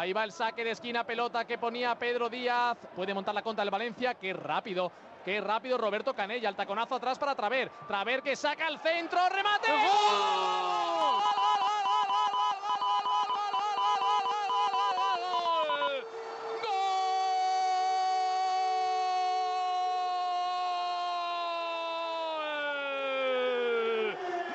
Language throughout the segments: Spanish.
Ahí va el saque de esquina, pelota que ponía Pedro Díaz. Puede montar la contra del Valencia. Qué rápido, qué rápido Roberto Canella. El taconazo atrás para Traver. Traver que saca al centro. ¡Remate! ¡Gol!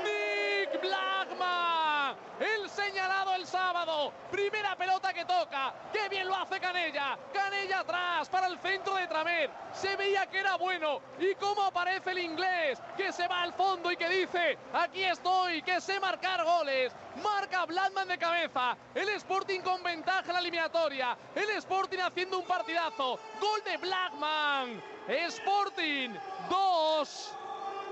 Nick Blackman, el señalado el sábado, primera pelota que toca, qué bien lo hace Canella, Canella atrás para el centro de Tramer, se veía que era bueno y cómo aparece el inglés que se va al fondo y que dice, aquí estoy, que sé marcar goles, marca Blackman de cabeza, el Sporting con ventaja en la eliminatoria, el Sporting haciendo un partidazo, gol de Blackman, Sporting 2.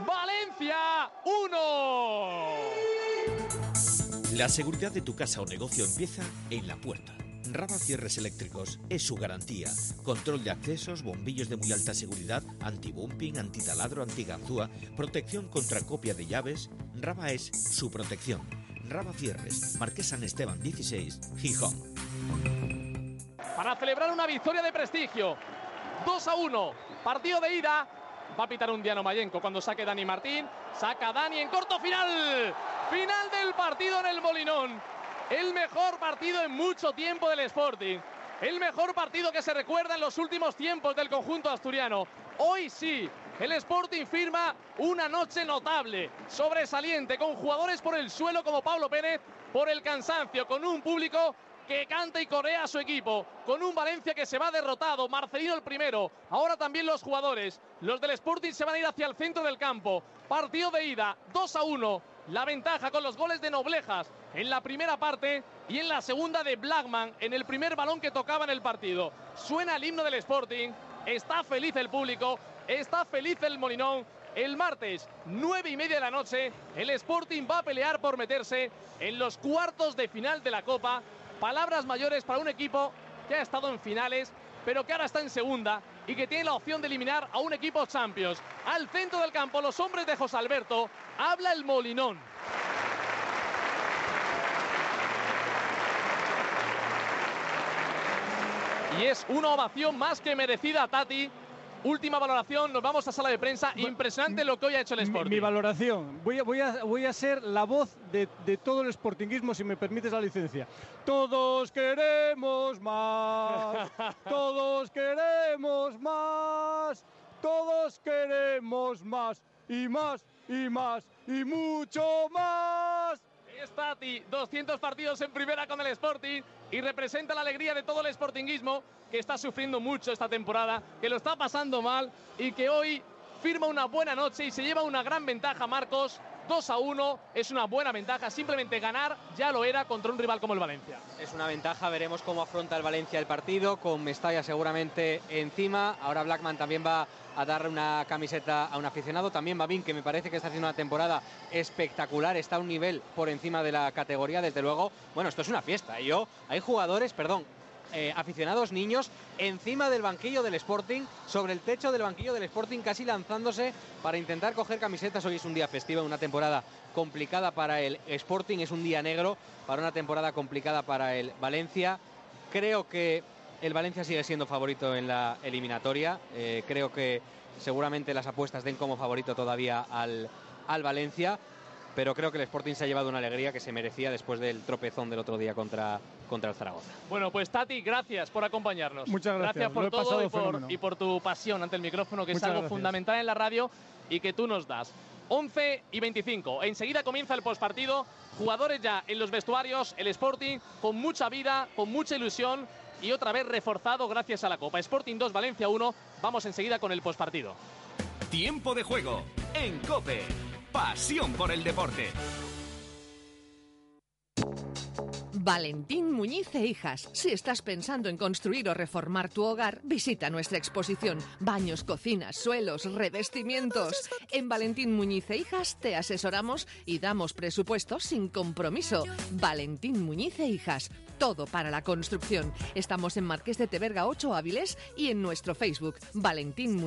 Valencia 1. La seguridad de tu casa o negocio empieza en la puerta. Raba Cierres Eléctricos es su garantía. Control de accesos, bombillos de muy alta seguridad, anti-bumping, antitaladro, antiganzúa, protección contra copia de llaves. Raba es su protección. Raba Cierres, Marqués San Esteban 16, Gijón. Para celebrar una victoria de prestigio. 2 a 1. Partido de ida. Va a pitar un Diano Mayenco cuando saque Dani Martín. Saca Dani en corto final. Final del partido en el Molinón. El mejor partido en mucho tiempo del Sporting. El mejor partido que se recuerda en los últimos tiempos del conjunto asturiano. Hoy sí, el Sporting firma una noche notable, sobresaliente, con jugadores por el suelo como Pablo Pérez, por el cansancio, con un público que canta y corea a su equipo, con un Valencia que se va derrotado, Marcelino el primero, ahora también los jugadores, los del Sporting se van a ir hacia el centro del campo, partido de ida, 2 a 1, la ventaja con los goles de Noblejas en la primera parte y en la segunda de Blackman en el primer balón que tocaba en el partido. Suena el himno del Sporting, está feliz el público, está feliz el Molinón. El martes, nueve y media de la noche, el Sporting va a pelear por meterse en los cuartos de final de la Copa palabras mayores para un equipo que ha estado en finales, pero que ahora está en segunda y que tiene la opción de eliminar a un equipo Champions. Al centro del campo, los hombres de José Alberto, habla el Molinón. Y es una ovación más que merecida, Tati. Última valoración, nos vamos a sala de prensa. Impresionante lo que hoy ha hecho el Sporting. Mi, mi valoración. Voy a, voy, a, voy a ser la voz de, de, todo el sportinguismo, si me permites la licencia. Todos queremos más. todos queremos más. Todos queremos más. Y más, y más, y mucho más. Es Tati, 200 partidos en primera con el Sporting y representa la alegría de todo el sportinguismo que está sufriendo mucho esta temporada, que lo está pasando mal y que hoy firma una buena noche y se lleva una gran ventaja, Marcos. 2 a 1 es una buena ventaja, simplemente ganar ya lo era contra un rival como el Valencia. Es una ventaja, veremos cómo afronta el Valencia el partido, con Mestalla seguramente encima. Ahora Blackman también va a darle una camiseta a un aficionado. También Babín, que me parece que está haciendo una temporada espectacular, está a un nivel por encima de la categoría, desde luego. Bueno, esto es una fiesta. Yo, hay jugadores, perdón, eh, aficionados niños encima del banquillo del Sporting, sobre el techo del banquillo del Sporting, casi lanzándose para intentar coger camisetas. Hoy es un día festivo, una temporada complicada para el Sporting, es un día negro para una temporada complicada para el Valencia. Creo que el Valencia sigue siendo favorito en la eliminatoria. Eh, creo que seguramente las apuestas den como favorito todavía al, al Valencia pero creo que el Sporting se ha llevado una alegría que se merecía después del tropezón del otro día contra, contra el Zaragoza. Bueno, pues Tati, gracias por acompañarnos. Muchas gracias. Gracias por todo y por, y por, tu pasión ante el micrófono, que Muchas es algo gracias. fundamental en la radio y que tú nos das. 11 y 25. Enseguida comienza el postpartido. Jugadores ya en los vestuarios, el Sporting con mucha vida, con mucha ilusión y otra vez reforzado gracias a la Copa. Sporting 2, Valencia 1. Vamos enseguida con el postpartido. Tiempo de juego en Cope. Pasión por el deporte. Valentín Muñiz e Hijas. Si estás pensando en construir o reformar tu hogar, visita nuestra exposición. Baños, cocinas, suelos, revestimientos. En Valentín Muñiz e Hijas te asesoramos y damos presupuesto sin compromiso. Valentín Muñiz e Hijas. Todo para la construcción. Estamos en Marqués de Teberga 8 Áviles y en nuestro Facebook Valentín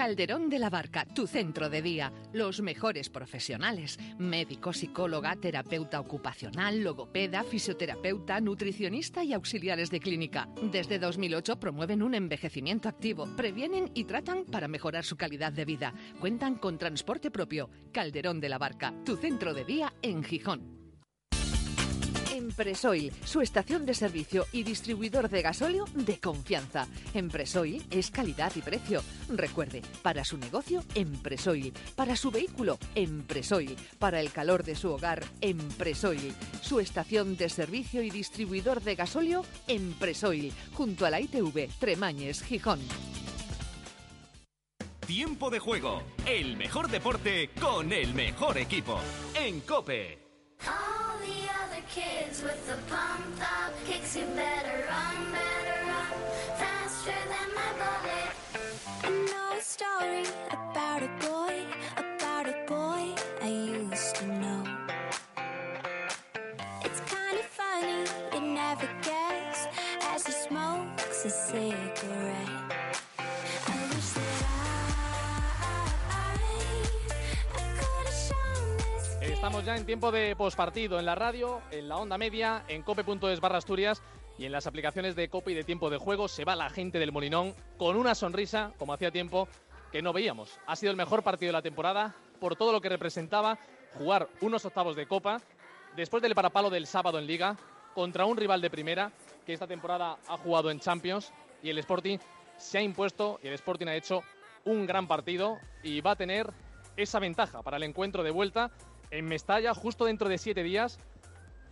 Calderón de la Barca, tu centro de día. Los mejores profesionales. Médico, psicóloga, terapeuta ocupacional, logopeda, fisioterapeuta, nutricionista y auxiliares de clínica. Desde 2008 promueven un envejecimiento activo, previenen y tratan para mejorar su calidad de vida. Cuentan con transporte propio. Calderón de la Barca, tu centro de día en Gijón. Empresoil, su estación de servicio y distribuidor de gasóleo de confianza. Empresoil es calidad y precio. Recuerde, para su negocio, Empresoil. Para su vehículo, Empresoil. Para el calor de su hogar, Empresoil. Su estación de servicio y distribuidor de gasóleo, Empresoil. Junto a la ITV, Tremañes, Gijón. Tiempo de juego. El mejor deporte con el mejor equipo. En Cope. All the other kids with the pumped up kicks, you better run, better run faster than my bullet. I know a story about a boy, about a boy I used to know. It's kind of funny, you never guess as he smokes a cigarette. Estamos ya en tiempo de pospartido en la radio, en la onda media, en cope.es barra Asturias y en las aplicaciones de Cope y de tiempo de juego. Se va la gente del Molinón con una sonrisa, como hacía tiempo que no veíamos. Ha sido el mejor partido de la temporada por todo lo que representaba jugar unos octavos de Copa después del parapalo del sábado en Liga contra un rival de primera que esta temporada ha jugado en Champions y el Sporting se ha impuesto y el Sporting ha hecho un gran partido y va a tener esa ventaja para el encuentro de vuelta en Mestalla justo dentro de siete días,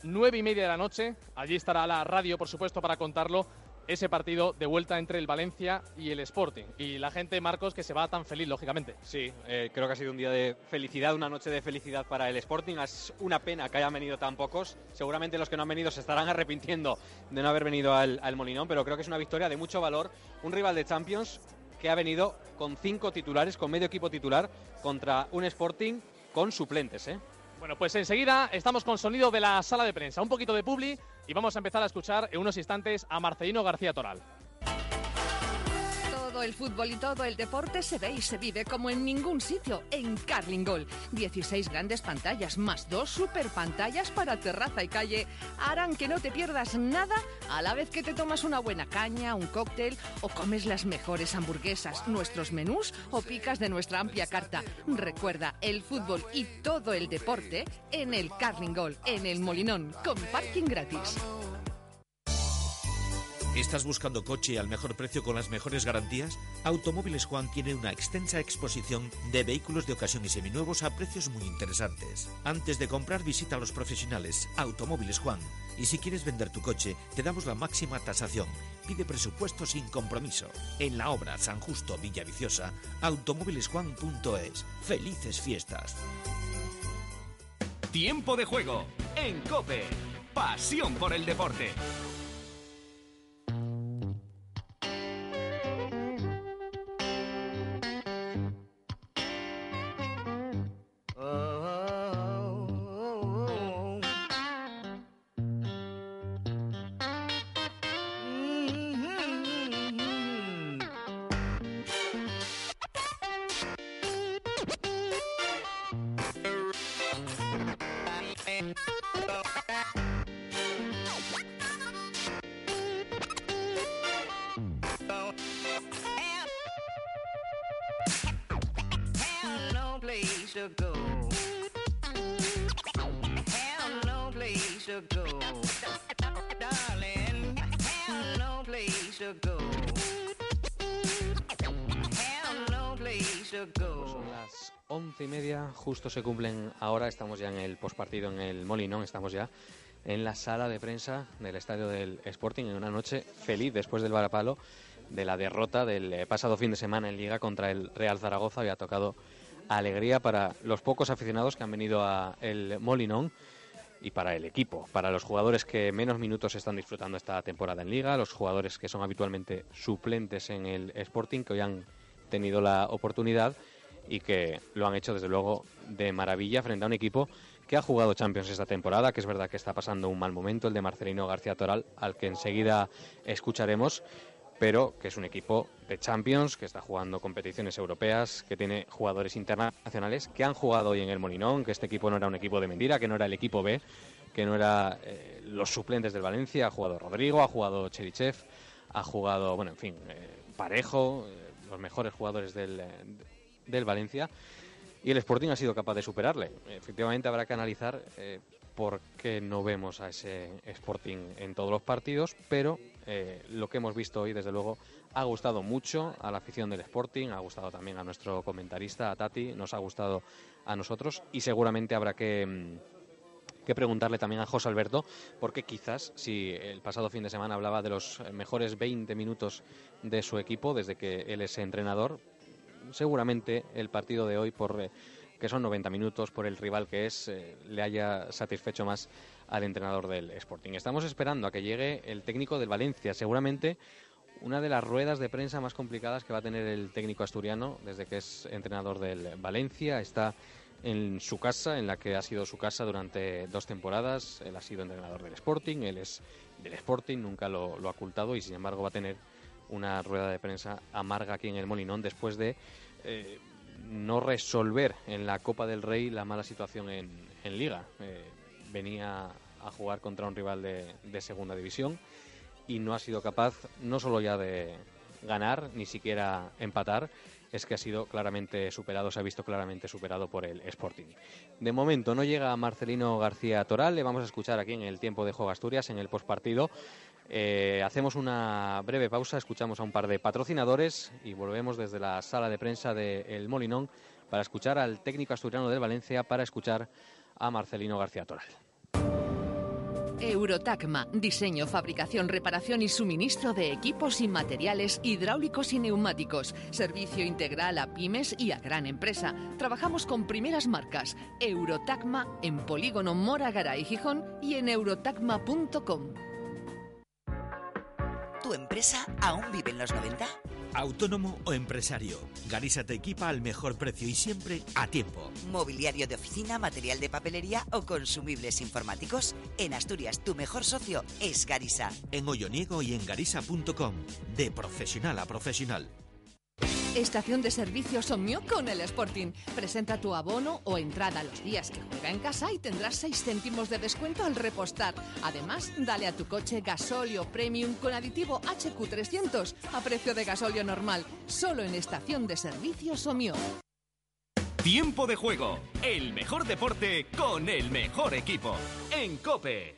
nueve y media de la noche. Allí estará la radio, por supuesto, para contarlo. Ese partido de vuelta entre el Valencia y el Sporting. Y la gente, Marcos, que se va tan feliz, lógicamente. Sí, eh, creo que ha sido un día de felicidad, una noche de felicidad para el Sporting. Es una pena que hayan venido tan pocos. Seguramente los que no han venido se estarán arrepintiendo de no haber venido al, al Molinón, pero creo que es una victoria de mucho valor. Un rival de Champions que ha venido con cinco titulares, con medio equipo titular, contra un Sporting con suplentes. ¿eh? Bueno, pues enseguida estamos con sonido de la sala de prensa. Un poquito de publi y vamos a empezar a escuchar en unos instantes a Marcelino García Toral. El fútbol y todo el deporte se ve y se vive como en ningún sitio en Carling Gol. 16 grandes pantallas más dos super pantallas para terraza y calle harán que no te pierdas nada a la vez que te tomas una buena caña, un cóctel o comes las mejores hamburguesas, nuestros menús o picas de nuestra amplia carta. Recuerda el fútbol y todo el deporte en el Carling Gol, en el Molinón, con parking gratis. ¿Estás buscando coche al mejor precio con las mejores garantías? Automóviles Juan tiene una extensa exposición de vehículos de ocasión y seminuevos a precios muy interesantes. Antes de comprar, visita a los profesionales Automóviles Juan. Y si quieres vender tu coche, te damos la máxima tasación. Pide presupuesto sin compromiso. En la obra San Justo Villaviciosa, automóvilesjuan.es. Felices fiestas. Tiempo de juego. En Cope. Pasión por el deporte. Justo se cumplen ahora, estamos ya en el postpartido en el Molinón, estamos ya en la sala de prensa del estadio del Sporting en una noche feliz después del varapalo de la derrota del eh, pasado fin de semana en Liga contra el Real Zaragoza. Había tocado alegría para los pocos aficionados que han venido a el Molinón y para el equipo, para los jugadores que menos minutos están disfrutando esta temporada en Liga, los jugadores que son habitualmente suplentes en el Sporting, que hoy han tenido la oportunidad y que lo han hecho desde luego de maravilla frente a un equipo que ha jugado Champions esta temporada, que es verdad que está pasando un mal momento, el de Marcelino García Toral, al que enseguida escucharemos, pero que es un equipo de Champions, que está jugando competiciones europeas, que tiene jugadores internacionales que han jugado hoy en el Molinón, que este equipo no era un equipo de mentira, que no era el equipo B, que no era eh, los suplentes del Valencia, ha jugado Rodrigo, ha jugado Cherichev, ha jugado, bueno, en fin, eh, Parejo, eh, los mejores jugadores del, del Valencia, y el Sporting ha sido capaz de superarle. Efectivamente habrá que analizar eh, por qué no vemos a ese Sporting en todos los partidos, pero eh, lo que hemos visto hoy, desde luego, ha gustado mucho a la afición del Sporting, ha gustado también a nuestro comentarista, a Tati, nos ha gustado a nosotros y seguramente habrá que, mm, que preguntarle también a José Alberto, porque quizás si el pasado fin de semana hablaba de los mejores 20 minutos de su equipo desde que él es entrenador, seguramente el partido de hoy, por eh, que son 90 minutos, por el rival que es, eh, le haya satisfecho más al entrenador del Sporting. Estamos esperando a que llegue el técnico del Valencia, seguramente una de las ruedas de prensa más complicadas que va a tener el técnico asturiano desde que es entrenador del Valencia. Está en su casa, en la que ha sido su casa durante dos temporadas. Él ha sido entrenador del Sporting, él es del Sporting, nunca lo, lo ha ocultado y sin embargo va a tener una rueda de prensa amarga aquí en el Molinón después de eh, no resolver en la Copa del Rey la mala situación en, Liga. Eh, venía a jugar contra un rival de, de Segunda División y no ha sido capaz no solo ya de ganar, ni siquiera empatar, es que ha sido claramente superado, se ha visto claramente superado por el Sporting. De momento no llega Marcelino García Toral, le vamos a escuchar aquí en el tiempo de Juego Asturias, en el postpartido. Eh, hacemos una breve pausa, escuchamos a un par de patrocinadores y volvemos desde la sala de prensa de El Molinón para escuchar al técnico asturiano del Valencia, para escuchar a Marcelino García Toral. Eurotacma, diseño, fabricación, reparación y suministro de equipos y materiales hidráulicos y neumáticos. Servicio integral a pymes y a gran empresa. Trabajamos con primeras marcas. Eurotacma en Polígono Mora Garay Gijón y en eurotacma.com. ¿Tu empresa aún vive en los 90? Autónomo o empresario, Garisa te equipa al mejor precio y siempre a tiempo. ¿Mobiliario de oficina, material de papelería o consumibles informáticos? En Asturias, tu mejor socio es Garisa. En Olloniego y en garisa.com, de profesional a profesional. Estación de servicio Somio con el Sporting. Presenta tu abono o entrada los días que juega en casa y tendrás 6 céntimos de descuento al repostar. Además, dale a tu coche gasóleo premium con aditivo HQ300 a precio de gasóleo normal. Solo en estación de servicio Somio. Tiempo de juego. El mejor deporte con el mejor equipo. En Cope.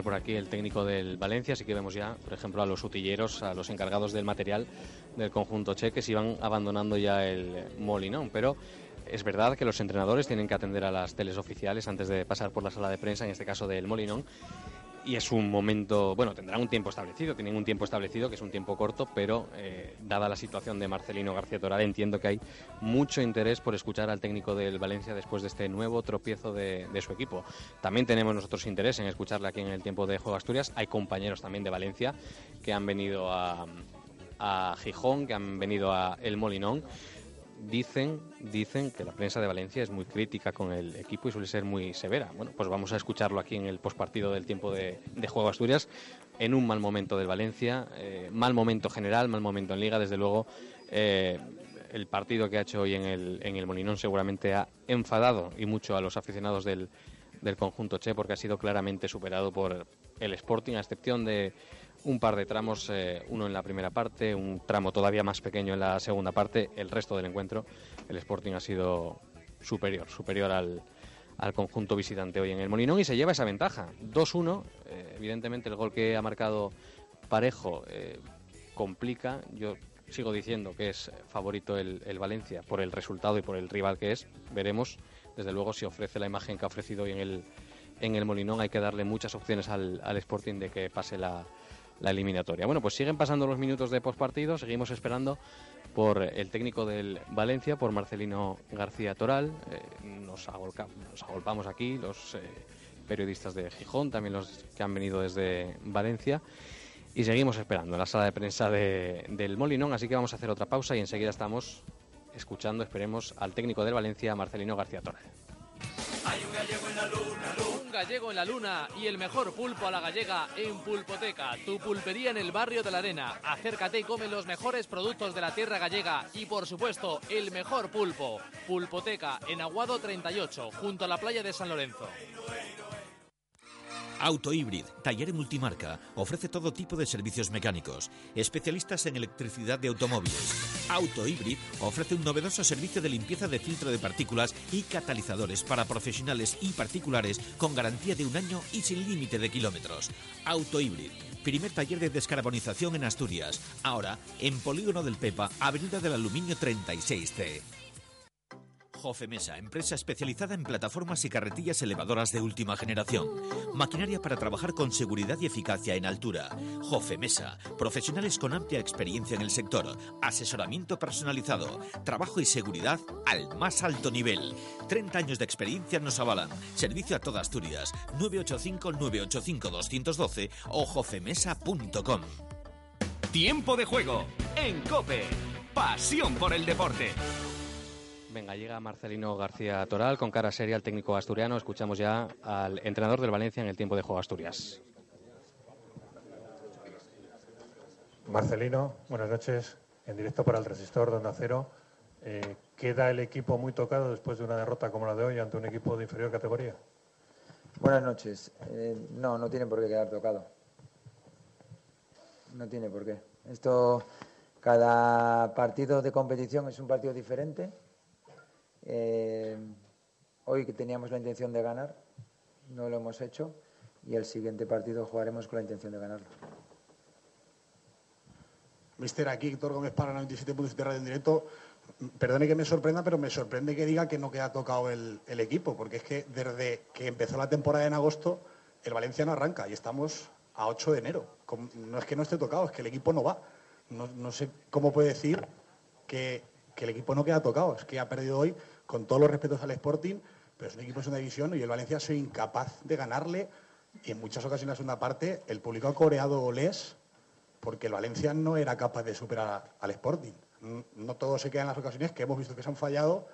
Por aquí el técnico del Valencia, así que vemos ya, por ejemplo, a los utilleros, a los encargados del material del conjunto che, que se iban abandonando ya el Molinón, pero es verdad que los entrenadores tienen que atender a las teles oficiales antes de pasar por la sala de prensa, en este caso del Molinón, y es un momento, bueno, tendrán un tiempo establecido, tienen un tiempo establecido que es un tiempo corto, pero eh, dada la situación de Marcelino García Toral, entiendo que hay mucho interés por escuchar al técnico del Valencia después de este nuevo tropiezo de, su equipo. También tenemos nosotros interés en escucharle aquí en el tiempo de Juego Asturias. Hay compañeros también de Valencia que han venido a Gijón, que han venido a El Molinón. Dicen, dicen que la prensa de Valencia es muy crítica con el equipo y suele ser muy severa. Bueno, pues vamos a escucharlo aquí en el postpartido del tiempo de, juego Asturias, en un mal momento del Valencia, eh, mal momento general, mal momento en Liga, desde luego. eh, el partido que ha hecho hoy en el, en el Molinón seguramente ha enfadado y mucho a los aficionados del, del conjunto Che porque ha sido claramente superado por el Sporting, a excepción de un par de tramos, eh, uno en la primera parte, un tramo todavía más pequeño en la segunda parte, el resto del encuentro, el Sporting ha sido superior, superior al, al conjunto visitante hoy en el Molinón y se lleva esa ventaja, 2-1, eh, evidentemente el gol que ha marcado Parejo eh, complica, yo sigo diciendo que es favorito el, el Valencia por el resultado y por el rival que es, veremos desde luego si ofrece la imagen que ha ofrecido hoy en el, en el Molinón. Hay que darle muchas opciones al, al Sporting de que pase la, la eliminatoria. Bueno, pues siguen pasando los minutos de postpartido, seguimos esperando por el técnico del Valencia, por Marcelino García Toral. Eh, nos, agolpamos aquí, los eh, periodistas de Gijón, también los que han venido desde Valencia. Y seguimos esperando en la sala de prensa de- del Molinón, así que vamos a hacer otra pausa y enseguida estamos escuchando, esperemos, al técnico del Valencia, Marcelino García Toral. Un gallego en la luna y el mejor pulpo a la gallega en Pulpoteca, tu pulpería en el barrio de la Arena. Acércate y come los mejores productos de la tierra gallega y, por supuesto, el mejor pulpo. Pulpoteca en Aguado 38, junto a la playa de San Lorenzo. Autohybrid, taller multimarca, ofrece todo tipo de servicios mecánicos, especialistas en electricidad de automóviles. Autohybrid ofrece un novedoso servicio de limpieza de filtro de partículas y catalizadores para profesionales y particulares con garantía de un año y sin límite de kilómetros. Autohybrid, primer taller de descarbonización en Asturias, ahora en Polígono del Pepa, Avenida del Aluminio 36C. Jofemesa, empresa especializada en plataformas y carretillas elevadoras de última generación. Maquinaria para trabajar con seguridad y eficacia en altura. Jofemesa, profesionales con amplia experiencia en el sector. Asesoramiento personalizado. Trabajo y seguridad al más alto nivel. 30 años de experiencia nos avalan. Servicio a toda Asturias. 985-985-212 o jofemesa.com. Tiempo de juego en Cope. Pasión por el deporte. Venga, llega Marcelino García Toral con cara seria al técnico asturiano. Escuchamos ya al entrenador del Valencia en el tiempo de juego Asturias. Marcelino, buenas noches. En directo para el Resistor de Onda Cero. Eh, ¿Queda el equipo muy tocado después de una derrota como la de hoy ante un equipo de inferior categoría? Buenas noches. Eh, no, no tiene por qué quedar tocado. No tiene por qué. Esto, cada partido de competición es un partido diferente. Eh, hoy que teníamos la intención de ganar, no lo hemos hecho. Y el siguiente partido jugaremos con la intención de ganarlo. Mister, aquí Héctor Gómez para 97.7 Radio en directo. Perdone que me sorprenda, pero me sorprende que diga que no queda tocado el, equipo, porque es que desde que empezó la temporada en agosto, el Valencia no arranca y estamos a 8 de enero. No es que no esté tocado, es que el equipo no va. No, no sé cómo puede decir que, que el equipo no queda tocado. Es que ha perdido hoy, con todos los respetos al Sporting, pero es un equipo de segunda división y el Valencia ha incapaz de ganarle. Y en muchas ocasiones, en la segunda parte, el público ha coreado goles porque el Valencia no era capaz de superar al Sporting. No todo se queda en las ocasiones que hemos visto que se han fallado,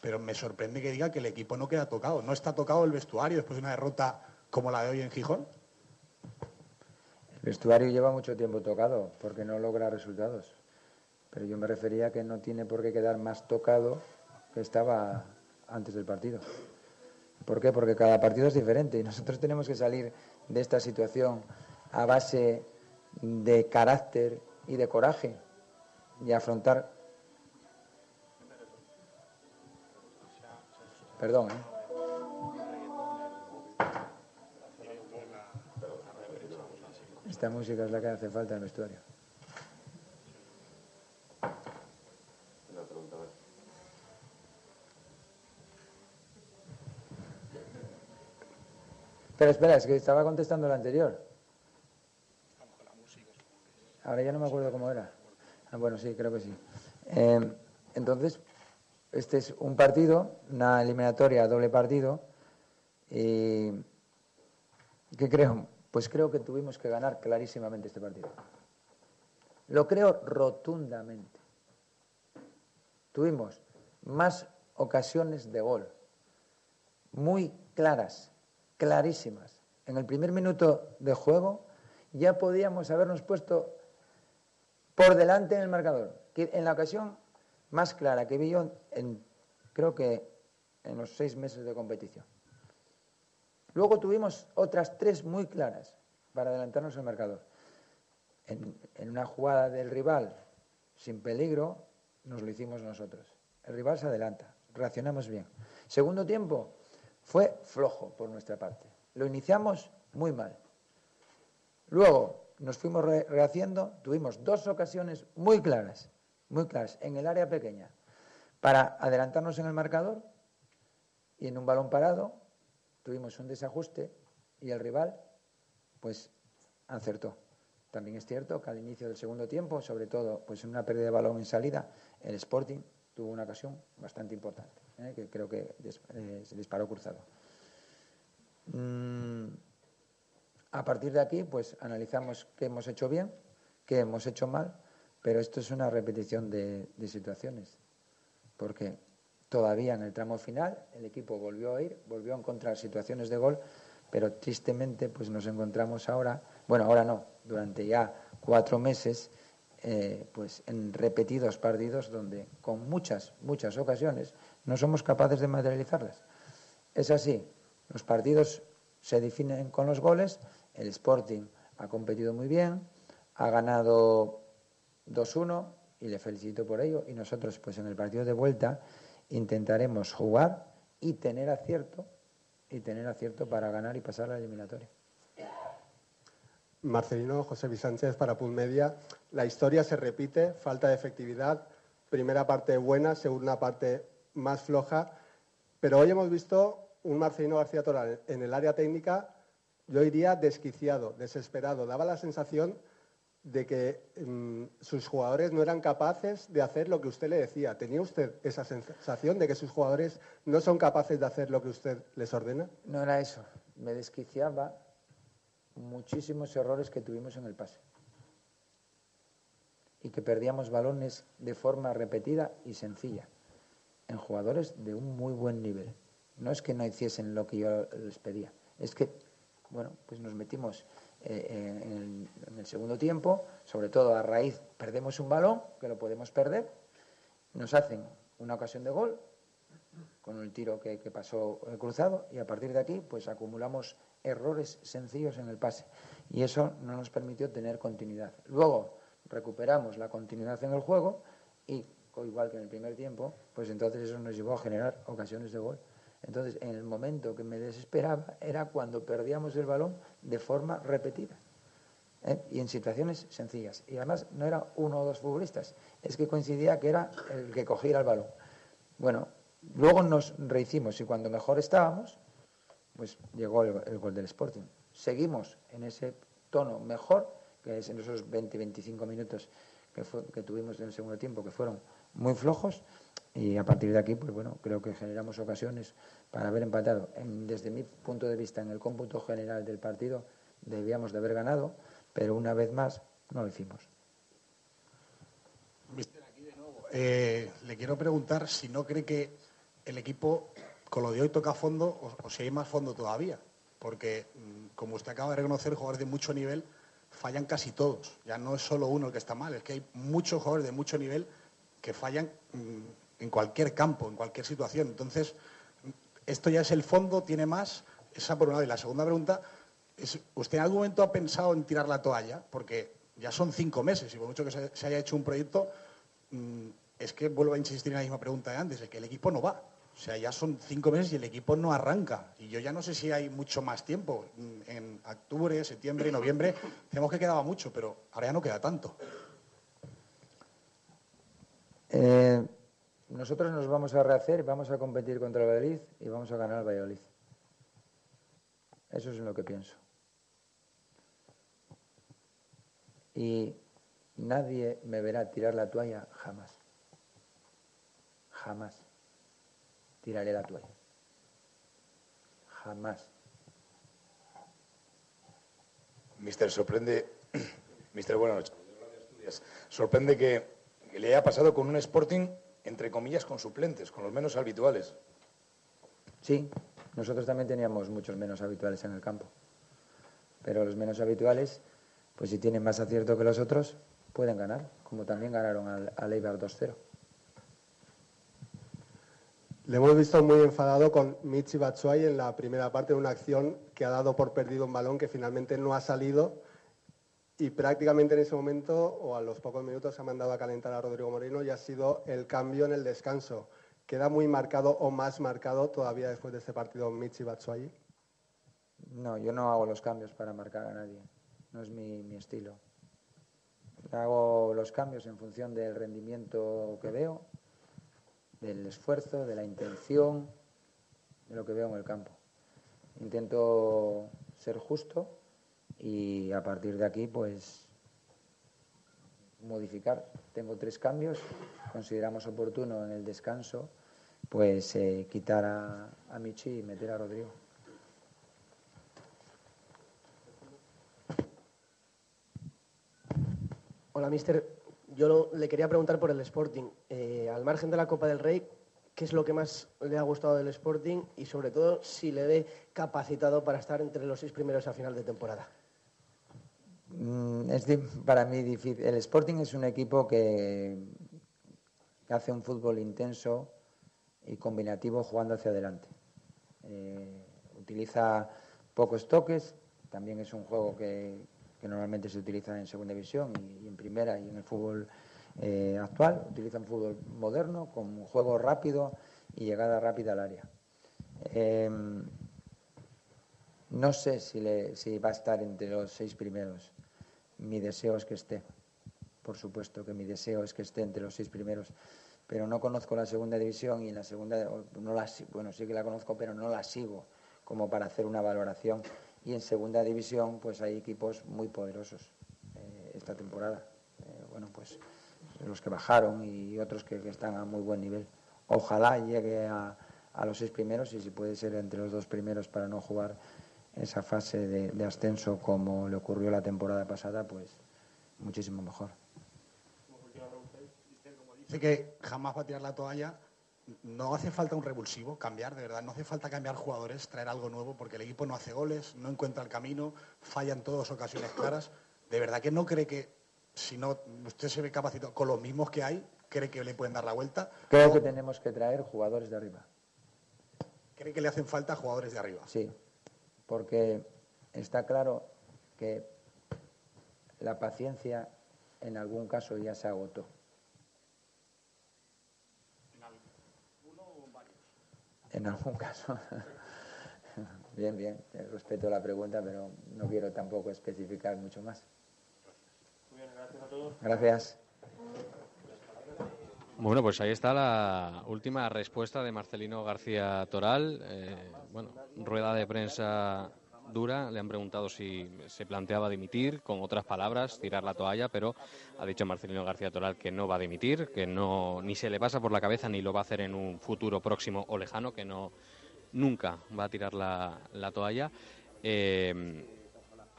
pero me sorprende que diga que el equipo no queda tocado. ¿No está tocado el vestuario después de una derrota como la de hoy en Gijón? El vestuario lleva mucho tiempo tocado porque no logra resultados. Pero yo me refería a que no tiene por qué quedar más tocado que estaba antes del partido. ¿Por qué? Porque cada partido es diferente y nosotros tenemos que salir de esta situación a base de carácter y de coraje y afrontar. Perdón, ¿eh? Esta música es la que hace falta en el vestuario. Pero espera, es que estaba contestando la anterior. Ahora ya no me acuerdo cómo era. Ah, bueno, sí, creo que sí. Eh, entonces, este es un partido, una eliminatoria doble partido. Y ¿Qué creo? Pues creo que tuvimos que ganar clarísimamente este partido. Lo creo rotundamente. tuvimos más ocasiones de gol, muy claras, clarísimas. En el primer minuto de juego ya podíamos habernos puesto por delante en el marcador. En la ocasión más clara que vi yo, en, creo que en los seis meses de competición. Luego tuvimos otras tres muy claras para adelantarnos el marcador. En una jugada del rival sin peligro, nos lo hicimos nosotros. El rival se adelanta, reaccionamos bien. Segundo tiempo fue flojo por nuestra parte. Lo iniciamos muy mal. Luego nos fuimos re- rehaciendo, tuvimos dos ocasiones muy claras, muy claras, en el área pequeña, para adelantarnos en el marcador y en un balón parado tuvimos un desajuste y el rival pues acertó. También es cierto que al inicio del segundo tiempo, sobre todo pues en una pérdida de balón en salida, el Sporting tuvo una ocasión bastante importante, ¿eh? que creo que eh, se disparó cruzado. Mm, a partir de aquí, pues analizamos qué hemos hecho bien, qué hemos hecho mal, pero esto es una repetición de, de situaciones, porque todavía en el tramo final el equipo volvió a ir, volvió a encontrar situaciones de gol, pero tristemente pues nos encontramos ahora, bueno, ahora no, durante ya cuatro meses, eh, pues en repetidos partidos donde con muchas, muchas ocasiones no somos capaces de materializarlas. Es así, los partidos se definen con los goles, el Sporting ha competido muy bien, ha ganado 2-1 y le felicito por ello y nosotros pues en el partido de vuelta intentaremos jugar y tener acierto y tener acierto para ganar y pasar la eliminatoria. Marcelino, José Luis Sánchez para Pool Media. La historia se repite, falta de efectividad, primera parte buena, segunda parte más floja, pero hoy hemos visto un Marcelino García Toral en el área técnica, yo diría desquiciado, desesperado. Daba la sensación de que mm, sus jugadores no eran capaces de hacer lo que usted le decía. ¿Tenía usted esa sensación de que sus jugadores no son capaces de hacer lo que usted les ordena? No era eso, me desquiciaba muchísimos errores que tuvimos en el pase y que perdíamos balones de forma repetida y sencilla en jugadores de un muy buen nivel. No es que no hiciesen lo que yo les pedía, es que, bueno, pues nos metimos eh, en, el, segundo tiempo, sobre todo a raíz, perdemos un balón, que lo podemos perder, nos hacen una ocasión de gol con el tiro que, que pasó eh, cruzado y a partir de aquí pues acumulamos errores sencillos en el pase y eso no nos permitió tener continuidad. Luego recuperamos la continuidad en el juego y igual que en el primer tiempo, pues entonces eso nos llevó a generar ocasiones de gol. Entonces, en el momento que me desesperaba era cuando perdíamos el balón de forma repetida ¿eh? y en situaciones sencillas. Y además no era uno o dos futbolistas, es que coincidía que era el que cogiera el balón. Bueno, luego nos rehicimos y cuando mejor estábamos, pues llegó el, gol del Sporting. Seguimos en ese tono mejor, que es en esos 20-25 minutos que tuvimos en el segundo tiempo, que fueron muy flojos, y a partir de aquí, pues bueno, creo que generamos ocasiones para haber empatado. En- desde mi punto de vista, en el cómputo general del partido, debíamos de haber ganado, pero una vez más no lo hicimos. Eh, le quiero preguntar si no cree que el equipo con lo de hoy toca fondo o, o si hay más fondo todavía. Porque, mm, como usted acaba de reconocer, jugadores de mucho nivel fallan casi todos. Ya no es solo uno el que está mal, es que hay muchos jugadores de mucho nivel que fallan mm, en cualquier campo, en cualquier situación. Entonces, esto ya es el fondo, tiene más. Esa por un lado. Y la segunda pregunta es, ¿usted en algún momento ha pensado en tirar la toalla? Porque ya son cinco meses y por mucho que se, haya hecho un proyecto, mm, es que vuelvo a insistir en la misma pregunta de antes, es que el equipo no va. O sea, ya son cinco meses y el equipo no arranca. Y yo ya no sé si hay mucho más tiempo. Mm, En octubre, septiembre, noviembre, decíamos que quedaba mucho, pero ahora ya no queda tanto. Eh, nosotros nos vamos a rehacer, vamos a competir contra el Valladolid y vamos a ganar al Valladolid. Eso es lo que pienso. Y nadie me verá tirar la toalla jamás. Jamás tiraré la toalla. Jamás. Mister, sorprende. Mister, buenas noches. Sorprende que le haya pasado con un Sporting entre comillas, con suplentes, con los menos habituales. Sí, nosotros también teníamos muchos menos habituales en el campo. Pero los menos habituales, pues si tienen más acierto que los otros, pueden ganar, como también ganaron al, al Eibar 2-0. Le hemos visto muy enfadado con Michi Batshuayi en la primera parte, en una acción que ha dado por perdido un balón que finalmente no ha salido y prácticamente en ese momento o a los pocos minutos ha mandado a calentar a Rodrigo Moreno y ha sido el cambio en el descanso. Queda muy marcado o más marcado todavía después de este partido Michi Batshuayi. No, yo no hago los cambios para marcar a nadie. No es mi, mi estilo. Hago los cambios en función del rendimiento que veo, del esfuerzo, de la intención, de lo que veo en el campo. Intento ser justo y a partir de aquí, pues, modificar. Tengo tres cambios. Consideramos oportuno en el descanso, pues, eh, quitar a, a Michi y meter a Rodrigo. Hola, mister. Yo le quería preguntar por el Sporting. Eh, al margen de la Copa del Rey, ¿qué es lo que más le ha gustado del Sporting? Y sobre todo, si le ve capacitado para estar entre los seis primeros a final de temporada. Mm, Es para mí difícil. El Sporting es un equipo que hace un fútbol intenso y combinativo jugando hacia adelante. Eh, utiliza pocos toques, también es un juego que, normalmente se utiliza en segunda división y, y en primera y en el fútbol eh, actual. Utiliza un fútbol moderno con un juego rápido y llegada rápida al área. Em, no sé si, le- si va a estar entre los seis primeros. Mi deseo es que esté. Por supuesto que mi deseo es que esté entre los seis primeros. Pero no conozco la segunda división y la segunda, no la, bueno, sí que la conozco, pero no la sigo como para hacer una valoración. Y en segunda división, pues hay equipos muy poderosos eh, esta temporada. Eh, bueno, pues los que bajaron y otros que, están a muy buen nivel. Ojalá llegue a los seis primeros y si puede ser entre los dos primeros para no jugar esa fase de, de ascenso como le ocurrió la temporada pasada, pues muchísimo mejor. Dice que jamás va a tirar la toalla. No hace falta un revulsivo, cambiar, de verdad. No hace falta cambiar jugadores, traer algo nuevo, porque el equipo no hace goles, no encuentra el camino, falla en todas ocasiones claras. De verdad que no cree que, si no usted se ve capacitado con los mismos que hay, cree que le pueden dar la vuelta. Creo que tenemos que traer jugadores de arriba. Cree que le hacen falta jugadores de arriba. Sí, porque está claro que la paciencia en algún caso ya se agotó. En algún caso. Bien, bien, respeto la pregunta, pero no quiero tampoco especificar mucho más. Gracias. Bueno, pues ahí está la última respuesta de Marcelino García Toral. Eh, bueno, rueda de prensa dura. Le han preguntado si se planteaba dimitir, con otras palabras, tirar la toalla, pero ha dicho Marcelino García Toral que no va a dimitir, que no ni se le pasa por la cabeza ni lo va a hacer en un futuro próximo o lejano, que no nunca va a tirar la, la toalla. Eh,